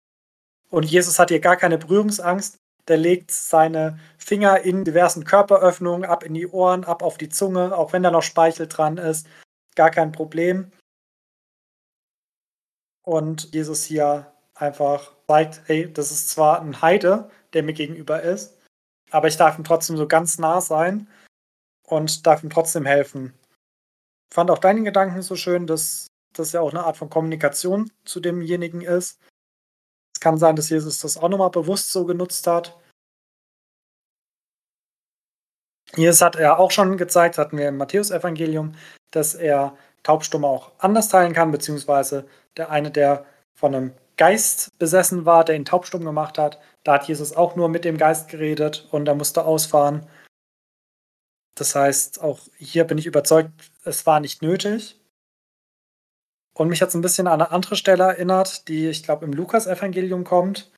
Und Jesus hat hier gar keine Berührungsangst. Der legt seine Finger in diversen Körperöffnungen, ab in die Ohren, ab auf die Zunge, auch wenn da noch Speichel dran ist. Gar kein Problem. Und Jesus hier einfach zeigt, hey, das ist zwar ein Heide, der mir gegenüber ist, aber ich darf ihm trotzdem so ganz nah sein und darf ihm trotzdem helfen. Ich fand auch deinen Gedanken so schön, dass das ja auch eine Art von Kommunikation zu demjenigen ist. Es kann sein, dass Jesus das auch nochmal bewusst so genutzt hat. Jesus hat er auch schon gezeigt, hatten wir im Matthäusevangelium, dass er Taubstumme auch anders teilen kann, beziehungsweise der eine, der von einem Geist besessen war, der ihn taubstumm gemacht hat, da hat Jesus auch nur mit dem Geist geredet und er musste ausfahren. Das heißt, auch hier bin ich überzeugt, es war nicht nötig. Und mich hat es ein bisschen an eine andere Stelle erinnert, die ich glaube im Lukas-Evangelium kommt,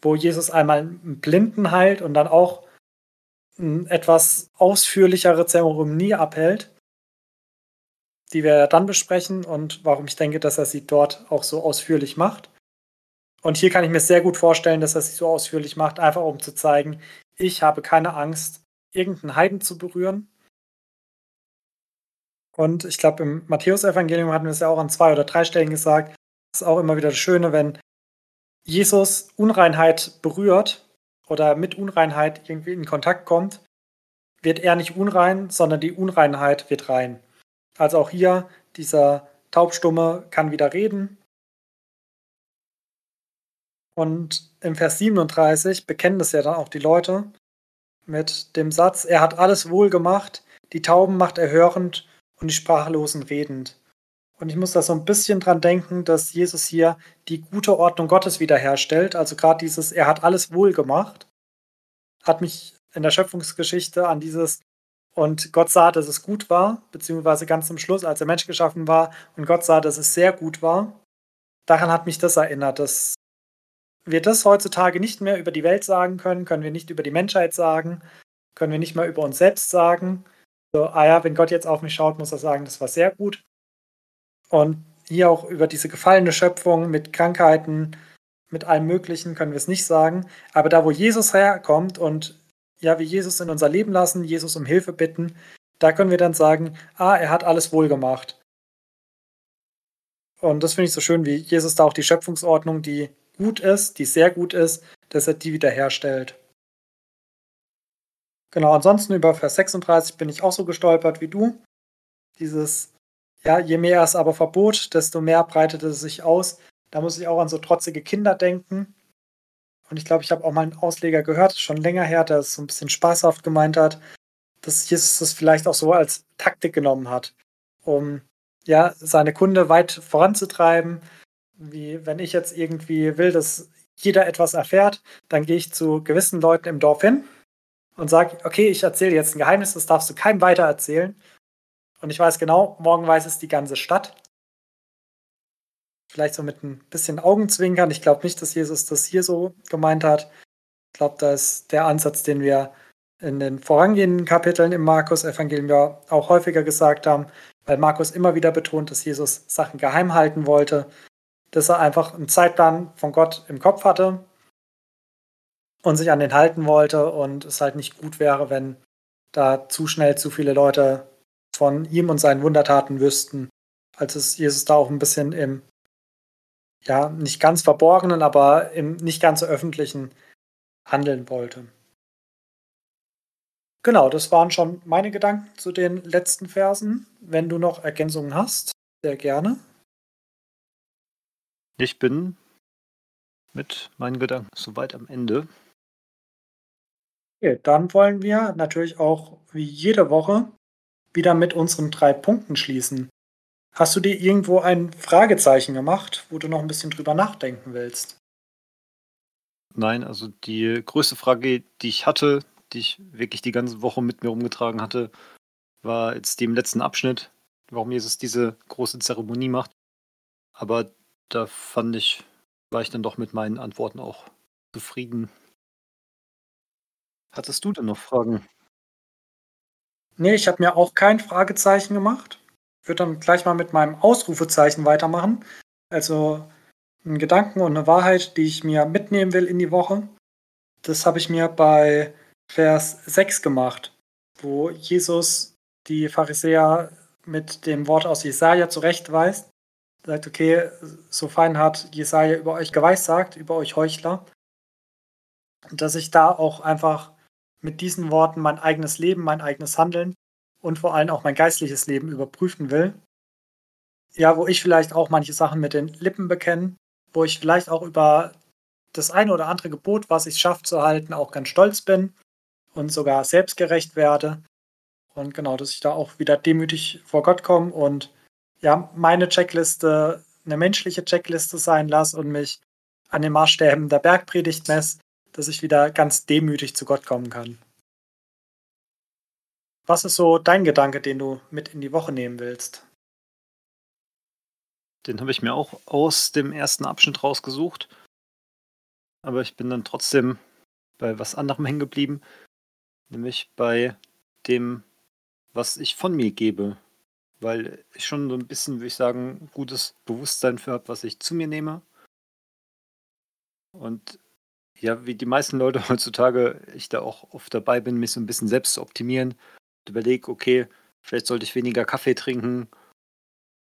wo Jesus einmal einen Blinden heilt und dann auch eine etwas ausführlichere Zeremonie abhält, die wir dann besprechen und warum ich denke, dass er sie dort auch so ausführlich macht. Und hier kann ich mir sehr gut vorstellen, dass er sie so ausführlich macht, einfach um zu zeigen, ich habe keine Angst, irgendeinen Heiden zu berühren, und ich glaube, im Matthäus-Evangelium hatten wir es ja auch an zwei oder drei Stellen gesagt. Das ist auch immer wieder das Schöne, wenn Jesus Unreinheit berührt oder mit Unreinheit irgendwie in Kontakt kommt, wird er nicht unrein, sondern die Unreinheit wird rein. Also auch hier, dieser Taubstumme kann wieder reden. Und im Vers 37 bekennen das ja dann auch die Leute mit dem Satz, er hat alles wohl gemacht, die Tauben macht er hörend und die Sprachlosen redend. Und ich muss da so ein bisschen dran denken, dass Jesus hier die gute Ordnung Gottes wiederherstellt. Also gerade dieses, er hat alles wohl gemacht, hat mich in der Schöpfungsgeschichte an dieses und Gott sah, dass es gut war, beziehungsweise ganz zum Schluss, als der Mensch geschaffen war und Gott sah, dass es sehr gut war. Daran hat mich das erinnert, dass wir das heutzutage nicht mehr über die Welt sagen können, können wir nicht über die Menschheit sagen, können wir nicht mehr über uns selbst sagen, so, ah ja, wenn Gott jetzt auf mich schaut, muss er sagen, das war sehr gut. Und hier auch über diese gefallene Schöpfung mit Krankheiten, mit allem Möglichen können wir es nicht sagen. Aber da, wo Jesus herkommt und ja, wie Jesus in unser Leben lassen, Jesus um Hilfe bitten, da können wir dann sagen, ah, er hat alles wohl gemacht. Und das finde ich so schön, wie Jesus da auch die Schöpfungsordnung, die gut ist, die sehr gut ist, dass er die wiederherstellt. Genau, ansonsten über Vers 36 bin ich auch so gestolpert wie du. Dieses, ja, je mehr es aber verbot, desto mehr breitete es sich aus. Da muss ich auch an so trotzige Kinder denken. Und ich glaube, ich habe auch mal einen Ausleger gehört, schon länger her, der es so ein bisschen spaßhaft gemeint hat, dass Jesus das vielleicht auch so als Taktik genommen hat, um ja, seine Kunde weit voranzutreiben. Wie wenn ich jetzt irgendwie will, dass jeder etwas erfährt, dann gehe ich zu gewissen Leuten im Dorf hin und sage, okay, ich erzähle jetzt ein Geheimnis, das darfst du keinem weiter erzählen. Und ich weiß genau, morgen weiß es die ganze Stadt. Vielleicht so mit ein bisschen Augenzwinkern. Ich glaube nicht, dass Jesus das hier so gemeint hat. Ich glaube, da ist der Ansatz, den wir in den vorangehenden Kapiteln im Markus-Evangelium ja auch häufiger gesagt haben, weil Markus immer wieder betont, dass Jesus Sachen geheim halten wollte, dass er einfach einen Zeitplan von Gott im Kopf hatte und sich an den halten wollte und es halt nicht gut wäre, wenn da zu schnell zu viele Leute von ihm und seinen Wundertaten wüssten, als es Jesus da auch ein bisschen im, ja, nicht ganz verborgenen, aber im nicht ganz so öffentlichen handeln wollte. Genau, das waren schon meine Gedanken zu den letzten Versen. Wenn du noch Ergänzungen hast, sehr gerne. Ich bin mit meinen Gedanken soweit am Ende. Okay, dann wollen wir natürlich auch wie jede Woche wieder mit unseren drei Punkten schließen. Hast du dir irgendwo ein Fragezeichen gemacht, wo du noch ein bisschen drüber nachdenken willst? Nein, also die größte Frage, die ich hatte, die ich wirklich die ganze Woche mit mir rumgetragen hatte, war jetzt die im letzten Abschnitt, warum Jesus diese große Zeremonie macht. Aber da fand ich, war ich dann doch mit meinen Antworten auch zufrieden. Hattest du denn noch Fragen? Nee, ich habe mir auch kein Fragezeichen gemacht. Ich würde dann gleich mal mit meinem Ausrufezeichen weitermachen. Also ein Gedanken und eine Wahrheit, die ich mir mitnehmen will in die Woche. Das habe ich mir bei Vers 6 gemacht, wo Jesus die Pharisäer mit dem Wort aus Jesaja zurechtweist. Sagt, okay, so fein hat Jesaja über euch geweissagt, über euch Heuchler. Und dass ich da auch einfach mit diesen Worten mein eigenes Leben, mein eigenes Handeln und vor allem auch mein geistliches Leben überprüfen will. Ja, wo ich vielleicht auch manche Sachen mit den Lippen bekenne, wo ich vielleicht auch über das eine oder andere Gebot, was ich schaffe zu halten, auch ganz stolz bin und sogar selbstgerecht werde. Und genau, dass ich da auch wieder demütig vor Gott komme und ja, meine Checkliste eine menschliche Checkliste sein lasse und mich an den Maßstäben der Bergpredigt messe, dass ich wieder ganz demütig zu Gott kommen kann. Was ist so dein Gedanke, den du mit in die Woche nehmen willst? Den habe ich mir auch aus dem ersten Abschnitt rausgesucht. Aber ich bin dann trotzdem bei was anderem hängen geblieben. Nämlich bei dem, was ich von mir gebe. Weil ich schon so ein bisschen, würde ich sagen, gutes Bewusstsein für habe, was ich zu mir nehme. Und ja, wie die meisten Leute heutzutage, ich da auch oft dabei bin, mich so ein bisschen selbst zu optimieren. Und überlege, okay, vielleicht sollte ich weniger Kaffee trinken.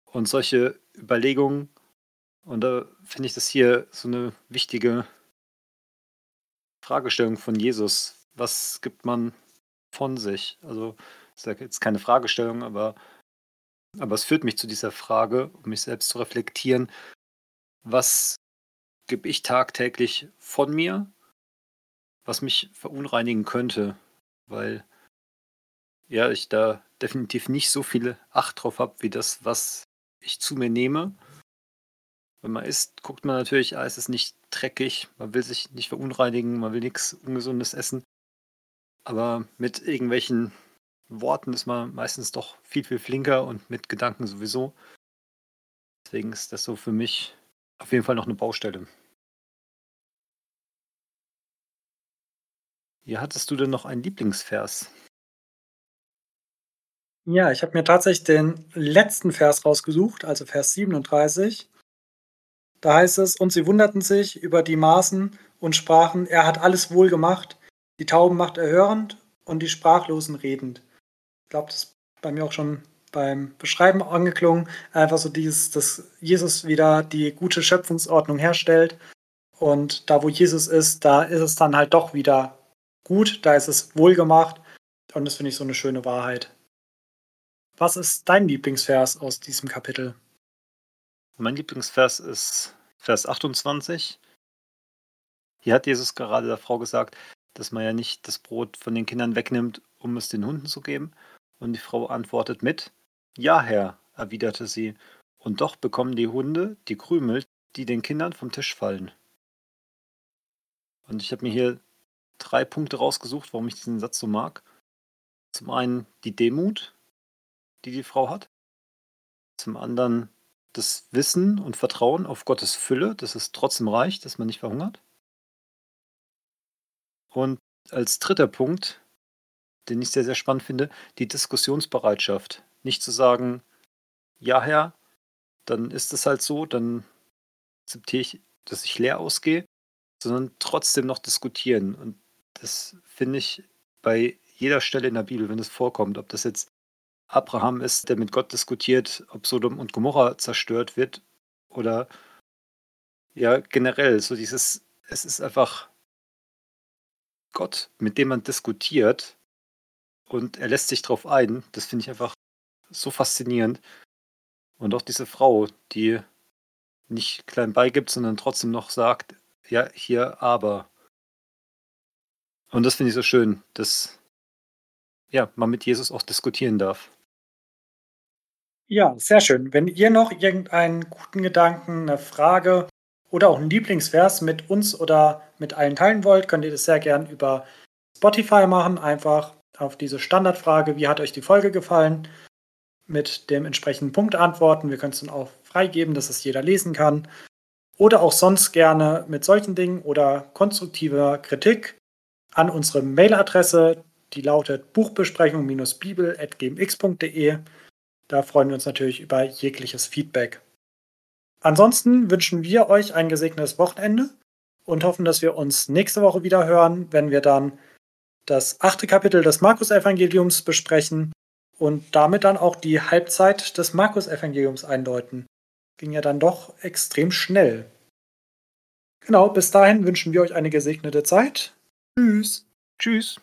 Und solche Überlegungen. Und da finde ich das hier so eine wichtige Fragestellung von Jesus. Was gibt man von sich? Also, ist ja jetzt keine Fragestellung, aber, aber es führt mich zu dieser Frage, um mich selbst zu reflektieren. Was gebe ich tagtäglich von mir, was mich verunreinigen könnte? Weil ja, ich da definitiv nicht so viele Acht drauf habe, wie das, was ich zu mir nehme. Wenn man isst, guckt man natürlich, ah, es ist nicht dreckig, man will sich nicht verunreinigen, man will nichts Ungesundes essen. Aber mit irgendwelchen Worten ist man meistens doch viel, viel flinker und mit Gedanken sowieso. Deswegen ist das so für mich auf jeden Fall noch eine Baustelle. Ja, hattest du denn noch einen Lieblingsvers? Ja, ich habe mir tatsächlich den letzten Vers rausgesucht, also Vers 37. Da heißt es, und sie wunderten sich über die Maßen und sprachen, er hat alles wohl gemacht, die Tauben macht er hörend und die Sprachlosen redend. Ich glaube, das ist bei mir auch schon beim Beschreiben angeklungen, einfach so dieses, dass Jesus wieder die gute Schöpfungsordnung herstellt und da, wo Jesus ist, da ist es dann halt doch wieder gut, da ist es wohlgemacht und das finde ich so eine schöne Wahrheit. Was ist dein Lieblingsvers aus diesem Kapitel? Mein Lieblingsvers ist Vers 28. Hier hat Jesus gerade der Frau gesagt, dass man ja nicht das Brot von den Kindern wegnimmt, um es den Hunden zu geben. Und die Frau antwortet mit, Ja, Herr, erwiderte sie, und doch bekommen die Hunde die Krümel, die den Kindern vom Tisch fallen. Und ich habe mir hier drei Punkte rausgesucht, warum ich diesen Satz so mag. Zum einen die Demut, die die Frau hat. Zum anderen das Wissen und Vertrauen auf Gottes Fülle, dass es trotzdem reicht, dass man nicht verhungert. Und als dritter Punkt, den ich sehr, sehr spannend finde, die Diskussionsbereitschaft. Nicht zu sagen, ja, Herr, dann ist es halt so, dann akzeptiere ich, dass ich leer ausgehe, sondern trotzdem noch diskutieren. Und das finde ich bei jeder Stelle in der Bibel, wenn es vorkommt, ob das jetzt Abraham ist, der mit Gott diskutiert, ob Sodom und Gomorra zerstört wird oder ja, generell so dieses, es ist einfach Gott, mit dem man diskutiert und er lässt sich drauf ein. Das finde ich einfach so faszinierend. Und auch diese Frau, die nicht klein beigibt, sondern trotzdem noch sagt, ja, hier aber. Und das finde ich so schön, dass ja, man mit Jesus auch diskutieren darf. Ja, sehr schön. Wenn ihr noch irgendeinen guten Gedanken, eine Frage oder auch einen Lieblingsvers mit uns oder mit allen teilen wollt, könnt ihr das sehr gern über Spotify machen. Einfach auf diese Standardfrage, wie hat euch die Folge gefallen, mit dem entsprechenden Punkt antworten. Wir können es dann auch freigeben, dass es jeder lesen kann. Oder auch sonst gerne mit solchen Dingen oder konstruktiver Kritik an unsere Mailadresse, die lautet buchbesprechung-bibel.gmx.de. Da freuen wir uns natürlich über jegliches Feedback. Ansonsten wünschen wir euch ein gesegnetes Wochenende und hoffen, dass wir uns nächste Woche wieder hören, wenn wir dann das achte Kapitel des Markus-Evangeliums besprechen und damit dann auch die Halbzeit des Markus-Evangeliums einläuten. Ging ja dann doch extrem schnell. Genau, bis dahin wünschen wir euch eine gesegnete Zeit. Tschüss. Tschüss.